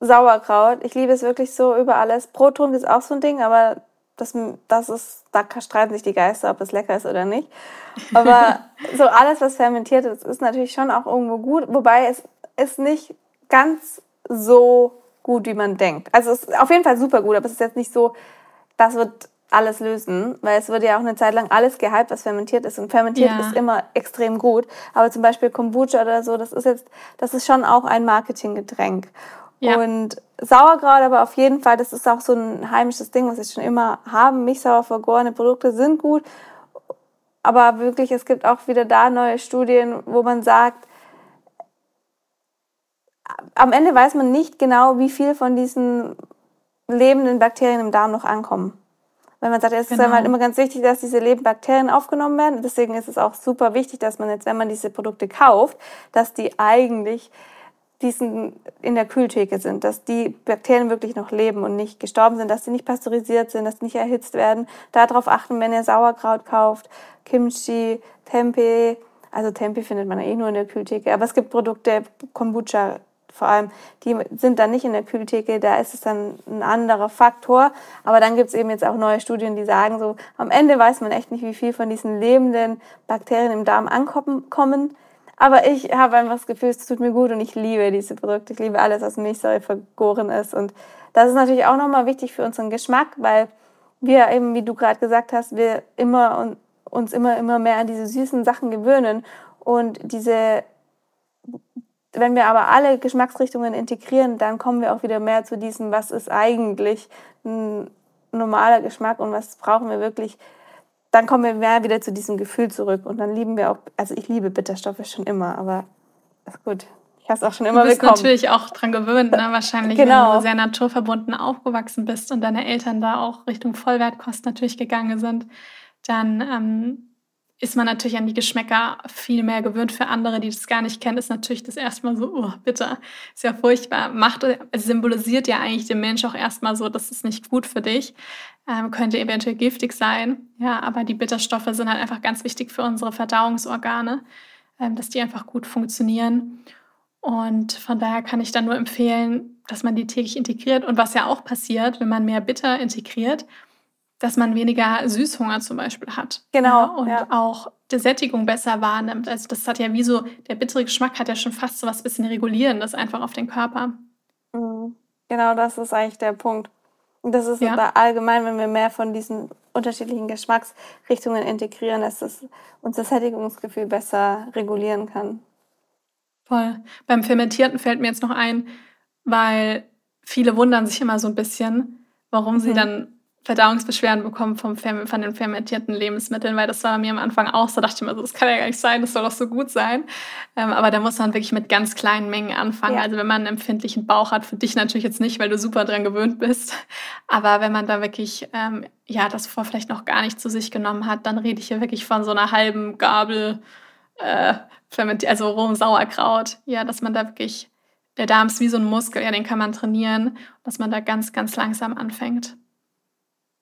Speaker 2: Sauerkraut. Ich liebe es wirklich so über alles. Brottrunk ist auch so ein Ding, aber das, das ist, da streiten sich die Geister, ob es lecker ist oder nicht. Aber so alles, was fermentiert ist, ist natürlich schon auch irgendwo gut, wobei es ist nicht ganz so gut, wie man denkt. Also es ist auf jeden Fall super gut, aber es ist jetzt nicht so, das wird alles lösen, weil es wird ja auch eine Zeit lang alles gehypt, was fermentiert ist. Und fermentiert ja. ist immer extrem gut. Aber zum Beispiel Kombucha oder so, das ist jetzt, das ist schon auch ein Marketinggetränk. Ja. Und Sauerkraut aber auf jeden Fall, das ist auch so ein heimisches Ding, was wir schon immer haben. Milchsauer vergorene Produkte sind gut. Aber wirklich, es gibt auch wieder da neue Studien, wo man sagt, am Ende weiß man nicht genau, wie viel von diesen lebenden Bakterien im Darm noch ankommen. Weil man sagt, es genau. ist halt immer ganz wichtig, dass diese lebenden Bakterien aufgenommen werden. Deswegen ist es auch super wichtig, dass man jetzt, wenn man diese Produkte kauft, dass die eigentlich diesen in der Kühltheke sind, dass die Bakterien wirklich noch leben und nicht gestorben sind, dass sie nicht pasteurisiert sind, dass sie nicht erhitzt werden. Darauf achten, wenn ihr Sauerkraut kauft, Kimchi, Tempeh. Also Tempeh findet man eh nur in der Kühltheke, aber es gibt Produkte, Kombucha vor allem, die sind dann nicht in der Kühltheke, da ist es dann ein anderer Faktor. Aber dann gibt es eben jetzt auch neue Studien, die sagen, so am Ende weiß man echt nicht, wie viel von diesen lebenden Bakterien im Darm ankommen. Aber ich habe einfach das Gefühl, es tut mir gut und ich liebe diese Produkte. Ich liebe alles, was Milchsäure vergoren ist. Und das ist natürlich auch nochmal wichtig für unseren Geschmack, weil wir eben, wie du gerade gesagt hast, wir immer uns immer, immer mehr an diese süßen Sachen gewöhnen. Und diese wenn wir aber alle Geschmacksrichtungen integrieren, dann kommen wir auch wieder mehr zu diesem, was ist eigentlich ein normaler Geschmack und was brauchen wir wirklich. Dann kommen wir mehr wieder zu diesem Gefühl zurück und dann lieben wir auch, also ich liebe Bitterstoffe schon immer, aber ist gut. Ich habe es auch schon immer
Speaker 1: bekommen. Du bist
Speaker 2: bekommen.
Speaker 1: natürlich auch dran gewöhnt, ne? wahrscheinlich, genau. wenn du sehr naturverbunden aufgewachsen bist und deine Eltern da auch Richtung Vollwertkost natürlich gegangen sind, dann ähm, ist man natürlich an die Geschmäcker viel mehr gewöhnt. Für andere, die das gar nicht kennen, ist natürlich das erstmal so, oh, bitte, ist ja furchtbar. Macht, symbolisiert ja eigentlich dem Mensch auch erstmal so, das ist nicht gut für dich, ähm, könnte eventuell giftig sein. Ja, aber die Bitterstoffe sind halt einfach ganz wichtig für unsere Verdauungsorgane, ähm, dass die einfach gut funktionieren. Und von daher kann ich dann nur empfehlen, dass man die täglich integriert. Und was ja auch passiert, wenn man mehr Bitter integriert, dass man weniger Süßhunger zum Beispiel hat.
Speaker 2: Genau.
Speaker 1: Ja, und ja. auch die Sättigung besser wahrnimmt. Also das hat ja wie so, der bittere Geschmack hat ja schon fast so was bisschen Regulierendes einfach auf den Körper.
Speaker 2: Mhm. Genau, das ist eigentlich der Punkt. Und das ist ja. allgemein, wenn wir mehr von diesen unterschiedlichen Geschmacksrichtungen integrieren, dass es unser Sättigungsgefühl besser regulieren kann.
Speaker 1: Voll. Beim Fermentierten fällt mir jetzt noch ein, weil viele wundern sich immer so ein bisschen, warum mhm. sie dann Verdauungsbeschwerden bekommen vom von den fermentierten Lebensmitteln, weil das war mir am Anfang auch so, dachte ich mir so, das kann ja gar nicht sein, das soll doch so gut sein. Ähm, aber da muss man wirklich mit ganz kleinen Mengen anfangen. Ja. Also wenn man einen empfindlichen Bauch hat, für dich natürlich jetzt nicht, weil du super dran gewöhnt bist. Aber wenn man da wirklich, ähm, ja, das vor vielleicht noch gar nicht zu sich genommen hat, dann rede ich hier wirklich von so einer halben Gabel, äh, also rohem Sauerkraut. Ja, dass man da wirklich, der Darm ist wie so ein Muskel, ja, den kann man trainieren, dass man da ganz, ganz langsam anfängt.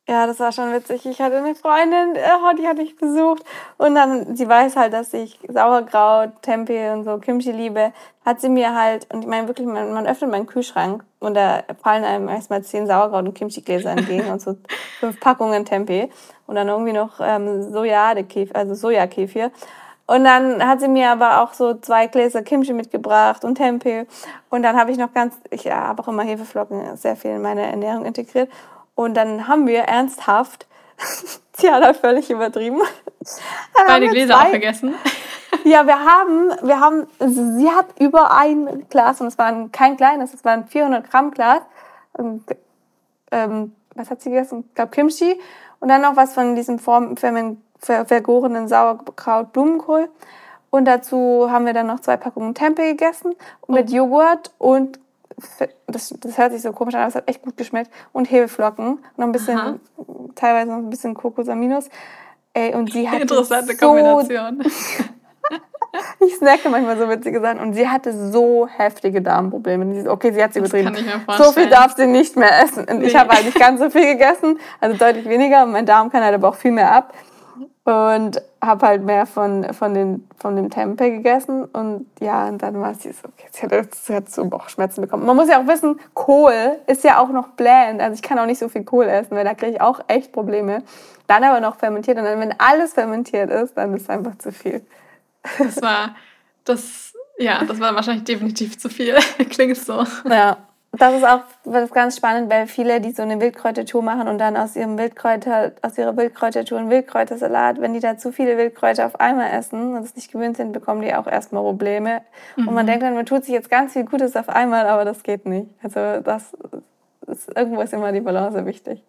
Speaker 2: Ja, das war schon witzig. Ich hatte eine Freundin, oh, die hatte ich besucht. Und dann, sie weiß halt, dass ich Sauerkraut, Tempeh und so Kimchi liebe. Hat sie mir halt, und ich meine wirklich, man, man öffnet meinen Kühlschrank und da fallen einem erstmal zehn Sauerkraut- und Kimchi-Gläser entgegen und so fünf Packungen Tempeh. Und dann irgendwie noch ähm, Sojadekäfir, also Sojakefir. Und dann hat sie mir aber auch so zwei Gläser Kimchi mitgebracht und Tempeh. Und dann habe ich noch ganz, ich habe auch immer Hefeflocken sehr viel in meine Ernährung integriert. Und dann haben wir ernsthaft, sie hat halt völlig übertrieben.
Speaker 1: Beide Gläser zwei, auch vergessen.
Speaker 2: Ja, wir haben, wir haben, sie hat über ein Glas, und es war kein kleines, es war ein 400 Gramm Glas. Ähm, was hat sie gegessen? Ich glaube Kimchi. Und dann noch was von diesem vergorenen Sauerkraut Blumenkohl. Und dazu haben wir dann noch zwei Packungen Tempeh gegessen mit oh. Joghurt und das, das hört sich so komisch an, aber es hat echt gut geschmeckt. Und Hefeflocken. Noch ein bisschen, Aha. teilweise noch ein bisschen Kokosaminus. Ey, und sie hat
Speaker 1: Interessante so, Kombination.
Speaker 2: ich snacke manchmal so witzige Sachen. Und sie hatte so heftige Darmprobleme. Okay, sie hat sie übertrieben. So viel darf sie nicht mehr essen. Und nee. ich habe halt nicht ganz so viel gegessen, also deutlich weniger. Und mein Darm kann halt aber auch viel mehr ab. Und habe halt mehr von, von, den, von dem Tempeh gegessen und ja, und dann war sie so, okay, jetzt hat, jetzt hat so Bauchschmerzen bekommen. Man muss ja auch wissen, Kohl ist ja auch noch bland, also ich kann auch nicht so viel Kohl essen, weil da kriege ich auch echt Probleme. Dann aber noch fermentiert und dann, wenn alles fermentiert ist, dann ist es einfach zu viel.
Speaker 1: Das war, das, ja, das war wahrscheinlich definitiv zu viel, klingt so.
Speaker 2: Ja, das ist auch das ganz spannend, weil viele, die so eine Wildkräutertour machen und dann aus ihrem Wildkräuter, aus ihrer Wildkräutertour einen Wildkräutersalat, wenn die da zu viele Wildkräuter auf einmal essen und es nicht gewöhnt sind, bekommen die auch erstmal Probleme. Mhm. Und man mhm. denkt dann, man tut sich jetzt ganz viel Gutes auf einmal, aber das geht nicht. Also das ist, irgendwo ist immer die Balance wichtig.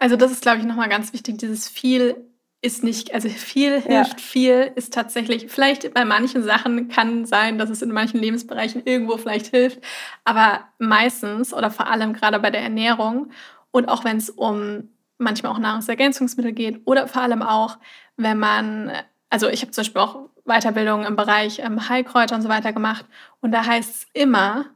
Speaker 1: Also das ist, glaube ich, nochmal ganz wichtig, dieses viel ist nicht, also viel hilft ja. viel, ist tatsächlich, vielleicht bei manchen Sachen kann sein, dass es in manchen Lebensbereichen irgendwo vielleicht hilft, aber meistens oder vor allem gerade bei der Ernährung und auch wenn es um manchmal auch Nahrungsergänzungsmittel geht oder vor allem auch, wenn man, also ich habe zum Beispiel auch Weiterbildungen im Bereich ähm, Heilkräuter und so weiter gemacht und da heißt es immer,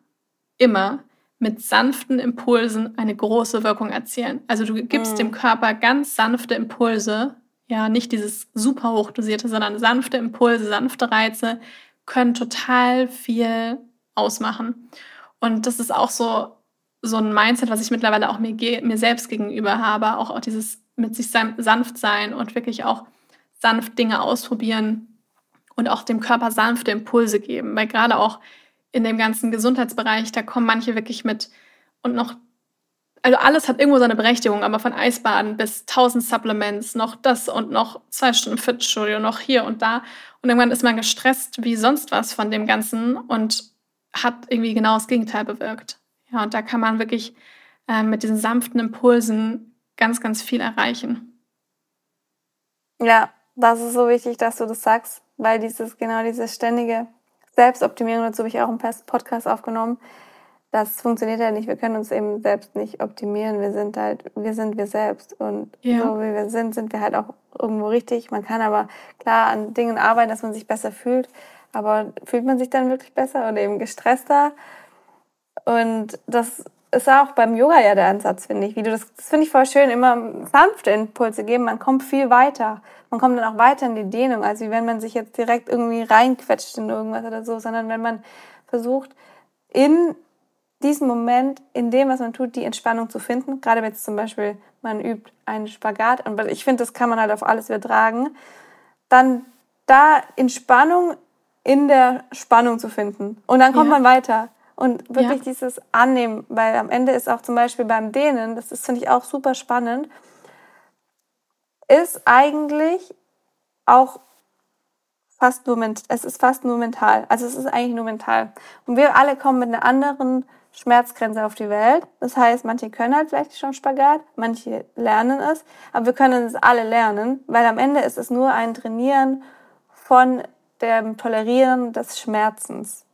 Speaker 1: immer, mit sanften Impulsen eine große Wirkung erzielen. Also du gibst mm. dem Körper ganz sanfte Impulse, ja, nicht dieses super hochdosierte, sondern sanfte Impulse, sanfte Reize können total viel ausmachen. Und das ist auch so, so ein Mindset, was ich mittlerweile auch mir, mir selbst gegenüber habe, auch, auch dieses mit sich sanft sein und wirklich auch sanft Dinge ausprobieren und auch dem Körper sanfte Impulse geben. Weil gerade auch in dem ganzen Gesundheitsbereich, da kommen manche wirklich mit und noch also alles hat irgendwo seine Berechtigung, aber von Eisbaden bis 1000 Supplements, noch das und noch zwei Stunden Fitnessstudio, noch hier und da. Und irgendwann ist man gestresst wie sonst was von dem Ganzen und hat irgendwie genau das Gegenteil bewirkt. Ja, und da kann man wirklich äh, mit diesen sanften Impulsen ganz, ganz viel erreichen.
Speaker 2: Ja, das ist so wichtig, dass du das sagst, weil dieses, genau dieses ständige Selbstoptimierung, dazu habe ich auch einen Podcast aufgenommen, das funktioniert ja nicht. Wir können uns eben selbst nicht optimieren. Wir sind halt, wir sind wir selbst. Und ja. so wie wir sind, sind wir halt auch irgendwo richtig. Man kann aber klar an Dingen arbeiten, dass man sich besser fühlt. Aber fühlt man sich dann wirklich besser oder eben gestresster? Und das ist auch beim Yoga ja der Ansatz, finde ich. Wie du das, das finde ich voll schön, immer sanfte Impulse geben. Man kommt viel weiter. Man kommt dann auch weiter in die Dehnung, als wie wenn man sich jetzt direkt irgendwie reinquetscht in irgendwas oder so, sondern wenn man versucht, in diesen Moment in dem, was man tut, die Entspannung zu finden. Gerade wenn jetzt zum Beispiel man übt einen Spagat, und ich finde, das kann man halt auf alles übertragen, dann da Entspannung in der Spannung zu finden. Und dann kommt ja. man weiter. Und wirklich ja. dieses Annehmen, weil am Ende ist auch zum Beispiel beim Dehnen, das ist, finde ich, auch super spannend, ist eigentlich auch fast nur, es ist fast nur mental. Also es ist eigentlich nur mental. Und wir alle kommen mit einer anderen Schmerzgrenze auf die Welt. Das heißt, manche können halt vielleicht schon Spagat, manche lernen es, aber wir können es alle lernen, weil am Ende ist es nur ein Trainieren von dem Tolerieren des Schmerzens.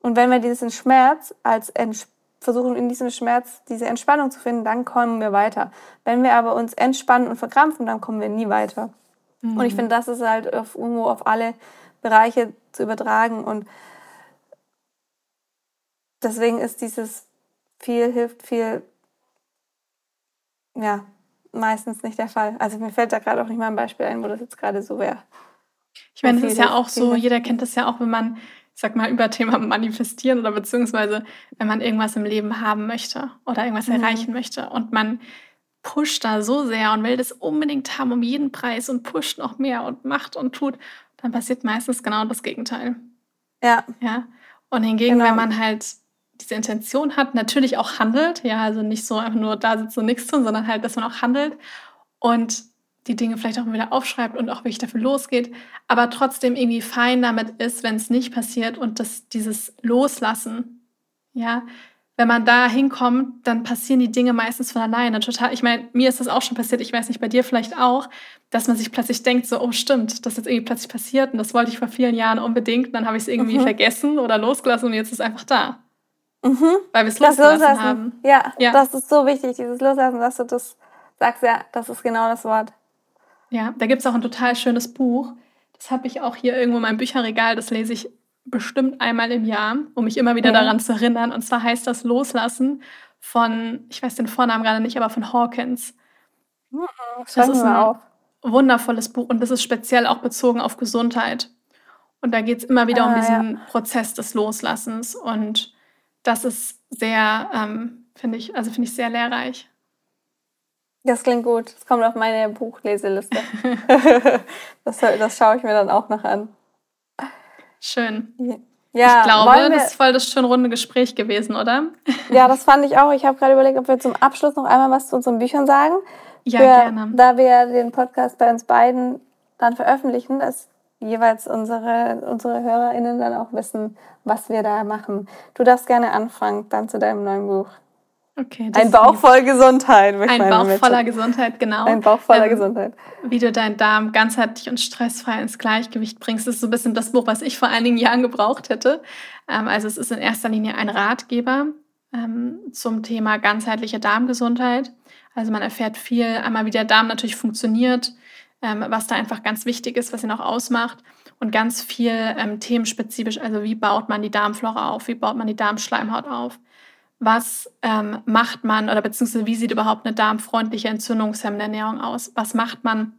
Speaker 2: Und wenn wir diesen Schmerz als Ents versuchen, in diesem Schmerz diese Entspannung zu finden, dann kommen wir weiter. Wenn wir aber uns entspannen und verkrampfen, dann kommen wir nie weiter. Mhm. Und ich finde, das ist halt auf, irgendwo auf alle Bereiche zu übertragen und deswegen ist dieses viel hilft viel, ja, meistens nicht der Fall. Also mir fällt da gerade auch nicht mal ein Beispiel ein, wo das jetzt gerade so wäre.
Speaker 1: Ich meine, das ist ja auch so, jeder kennt das ja auch, wenn man, ich sag mal, über Thema manifestieren oder beziehungsweise, wenn man irgendwas im Leben haben möchte oder irgendwas mhm. erreichen möchte und man pusht da so sehr und will das unbedingt haben um jeden Preis und pusht noch mehr und macht und tut, dann passiert meistens genau das Gegenteil. Ja. Ja. Und hingegen, genau. wenn man halt diese Intention hat, natürlich auch handelt, ja, also nicht so einfach nur da sitzt und nichts tun, sondern halt, dass man auch handelt und die Dinge vielleicht auch wieder aufschreibt und auch wirklich dafür losgeht, aber trotzdem irgendwie fein damit ist, wenn es nicht passiert und das, dieses Loslassen, ja, wenn man da hinkommt, dann passieren die Dinge meistens von alleine. Total, ich meine, mir ist das auch schon passiert, ich weiß nicht, bei dir vielleicht auch, dass man sich plötzlich denkt, so, oh stimmt, das ist jetzt irgendwie plötzlich passiert und das wollte ich vor vielen Jahren unbedingt, dann habe ich es irgendwie mhm. vergessen oder losgelassen und jetzt ist es einfach da. Mhm. Weil wir es losgelassen
Speaker 2: Loslassen. haben. Ja, ja, das ist so wichtig, dieses Loslassen, dass du das sagst. Ja, das ist genau das Wort.
Speaker 1: Ja, da gibt es auch ein total schönes Buch. Das habe ich auch hier irgendwo in meinem Bücherregal. Das lese ich bestimmt einmal im Jahr, um mich immer wieder mhm. daran zu erinnern. Und zwar heißt das Loslassen von, ich weiß den Vornamen gerade nicht, aber von Hawkins. Mhm, das ist ein, auf. wundervolles Buch und das ist speziell auch bezogen auf Gesundheit. Und da geht es immer wieder ah, um diesen ja. Prozess des Loslassens und das ist sehr, ähm, finde ich, also finde ich sehr lehrreich.
Speaker 2: Das klingt gut. Das kommt auf meine Buchleseliste. das, das schaue ich mir dann auch noch an.
Speaker 1: Schön. Ja, ich glaube, das ist voll das schön runde Gespräch gewesen, oder?
Speaker 2: ja, das fand ich auch. Ich habe gerade überlegt, ob wir zum Abschluss noch einmal was zu unseren Büchern sagen.
Speaker 1: Ja, Für, gerne.
Speaker 2: Da wir den Podcast bei uns beiden dann veröffentlichen, dass jeweils unsere, unsere HörerInnen dann auch wissen, was wir da machen. Du darfst gerne anfangen, dann zu deinem neuen Buch.
Speaker 1: Okay,
Speaker 2: ein Bauch voll Gesundheit.
Speaker 1: Ein Bauch voller Gesundheit, genau.
Speaker 2: Ein Bauch voller ähm, Gesundheit.
Speaker 1: Wie du deinen Darm ganzheitlich und stressfrei ins Gleichgewicht bringst, ist so ein bisschen das Buch, was ich vor einigen Jahren gebraucht hätte. Ähm, also es ist in erster Linie ein Ratgeber ähm, zum Thema ganzheitliche Darmgesundheit. Also man erfährt viel, einmal wie der Darm natürlich funktioniert, ähm, was da einfach ganz wichtig ist, was ihn auch ausmacht und ganz viel ähm, themenspezifisch, also wie baut man die Darmflora auf, wie baut man die Darmschleimhaut auf, was ähm, macht man oder beziehungsweise wie sieht überhaupt eine darmfreundliche entzündungshemmende Ernährung aus, was macht man,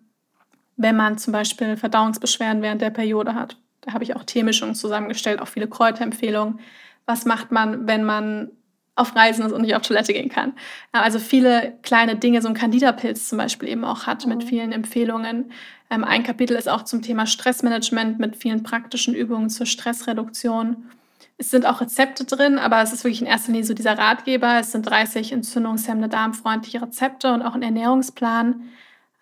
Speaker 1: wenn man zum Beispiel Verdauungsbeschwerden während der Periode hat. Da habe ich auch Teemischungen zusammengestellt, auch viele Kräuterempfehlungen. Was macht man, wenn man auf Reisen ist und nicht auf Toilette gehen kann. Also viele kleine Dinge, so ein Candida-Pilz zum Beispiel eben auch hat mit mhm. vielen Empfehlungen. Ähm, ein Kapitel ist auch zum Thema Stressmanagement mit vielen praktischen Übungen zur Stressreduktion. Es sind auch Rezepte drin, aber es ist wirklich in erster Linie so dieser Ratgeber. Es sind 30 entzündungshemmende, darmfreundliche Rezepte und auch ein Ernährungsplan.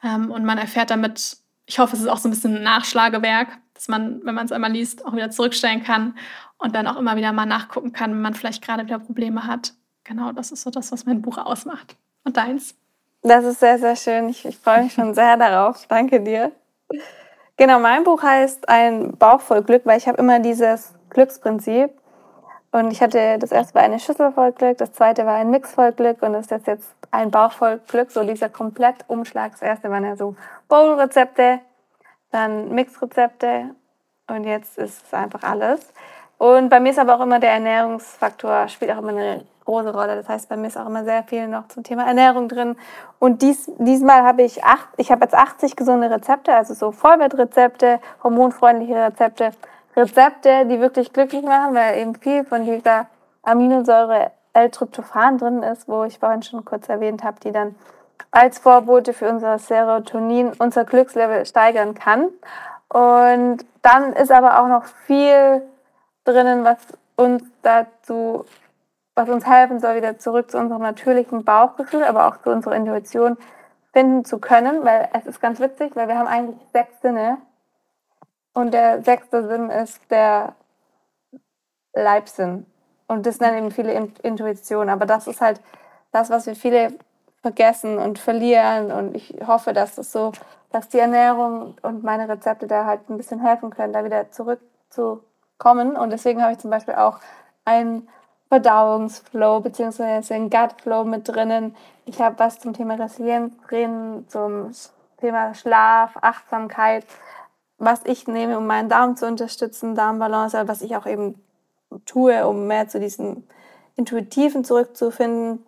Speaker 1: Ähm, und man erfährt damit, ich hoffe, es ist auch so ein bisschen ein Nachschlagewerk, dass man, wenn man es einmal liest, auch wieder zurückstellen kann und dann auch immer wieder mal nachgucken kann, wenn man vielleicht gerade wieder Probleme hat. Genau, das ist so das, was mein Buch ausmacht. Und deins?
Speaker 2: Das ist sehr, sehr schön. Ich, ich freue mich schon sehr darauf. Danke dir. Genau, mein Buch heißt Ein Bauch voll Glück, weil ich habe immer dieses Glücksprinzip. Und ich hatte das erste war eine Schüssel voll Glück, das zweite war ein Mix voll Glück und das ist jetzt ein Bauch voll Glück, so dieser Komplettumschlag. Das erste waren ja so Bowl-Rezepte, dann Mix-Rezepte und jetzt ist es einfach alles. Und bei mir ist aber auch immer der Ernährungsfaktor, spielt auch immer eine große Rolle. Das heißt, bei mir ist auch immer sehr viel noch zum Thema Ernährung drin. Und dies, diesmal habe ich acht, ich habe jetzt 80 gesunde Rezepte, also so Vollwertrezepte, hormonfreundliche Rezepte, Rezepte, die wirklich glücklich machen, weil eben viel von dieser Aminosäure L-Tryptophan drin ist, wo ich vorhin schon kurz erwähnt habe, die dann als Vorbote für unser Serotonin, unser Glückslevel steigern kann. Und dann ist aber auch noch viel drinnen, was uns dazu, was uns helfen soll, wieder zurück zu unserem natürlichen Bauchgefühl, aber auch zu unserer Intuition finden zu können, weil es ist ganz witzig, weil wir haben eigentlich sechs Sinne. Und der sechste Sinn ist der Leibsinn. Und das nennen eben viele Intuition, aber das ist halt das, was wir viele vergessen und verlieren und ich hoffe, dass es so, dass die Ernährung und meine Rezepte da halt ein bisschen helfen können, da wieder zurück zu kommen. Und deswegen habe ich zum Beispiel auch einen Verdauungsflow bzw. einen Gutflow mit drinnen. Ich habe was zum Thema Resilienz drin, zum Thema Schlaf, Achtsamkeit, was ich nehme, um meinen Darm zu unterstützen, Darmbalance, was ich auch eben tue, um mehr zu diesem Intuitiven zurückzufinden.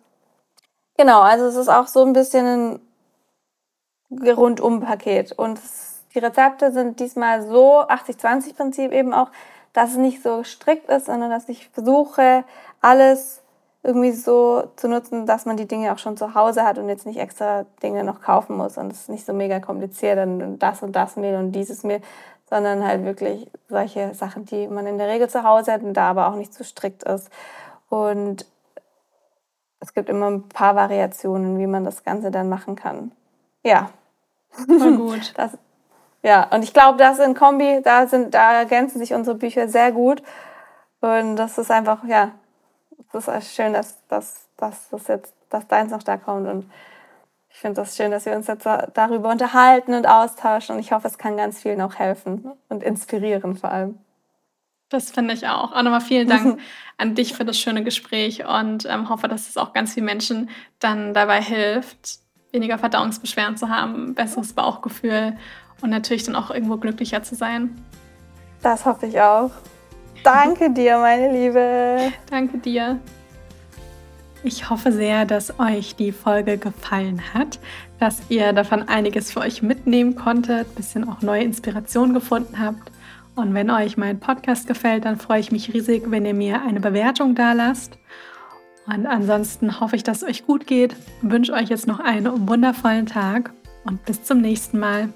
Speaker 2: Genau, also es ist auch so ein bisschen ein Rundum-Paket. Und die Rezepte sind diesmal so 80-20-Prinzip eben auch, dass es nicht so strikt ist, sondern dass ich versuche, alles irgendwie so zu nutzen, dass man die Dinge auch schon zu Hause hat und jetzt nicht extra Dinge noch kaufen muss und es ist nicht so mega kompliziert und das und das Mehl und dieses Mehl, sondern halt wirklich solche Sachen, die man in der Regel zu Hause hat und da aber auch nicht zu strikt ist. Und es gibt immer ein paar Variationen, wie man das Ganze dann machen kann. Ja.
Speaker 1: Voll gut.
Speaker 2: Das, ja, und ich glaube, das in Kombi, da sind, da ergänzen sich unsere Bücher sehr gut. Und das ist einfach, ja, das ist schön, dass, dass, dass das jetzt, dass deins noch da kommt. Und ich finde das schön, dass wir uns jetzt darüber unterhalten und austauschen. Und ich hoffe, es kann ganz vielen auch helfen und inspirieren vor allem.
Speaker 1: Das finde ich auch. Auch nochmal vielen Dank an dich für das schöne Gespräch und ähm, hoffe, dass es auch ganz vielen Menschen dann dabei hilft, weniger Verdauungsbeschwerden zu haben, besseres Bauchgefühl und natürlich dann auch irgendwo glücklicher zu sein.
Speaker 2: Das hoffe ich auch. Danke dir, meine Liebe.
Speaker 1: Danke dir. Ich hoffe sehr, dass euch die Folge gefallen hat, dass ihr davon einiges für euch mitnehmen konntet, ein bisschen auch neue Inspiration gefunden habt. Und wenn euch mein Podcast gefällt, dann freue ich mich riesig, wenn ihr mir eine Bewertung da lasst. Und ansonsten hoffe ich, dass es euch gut geht, wünsche euch jetzt noch einen wundervollen Tag und bis zum nächsten Mal.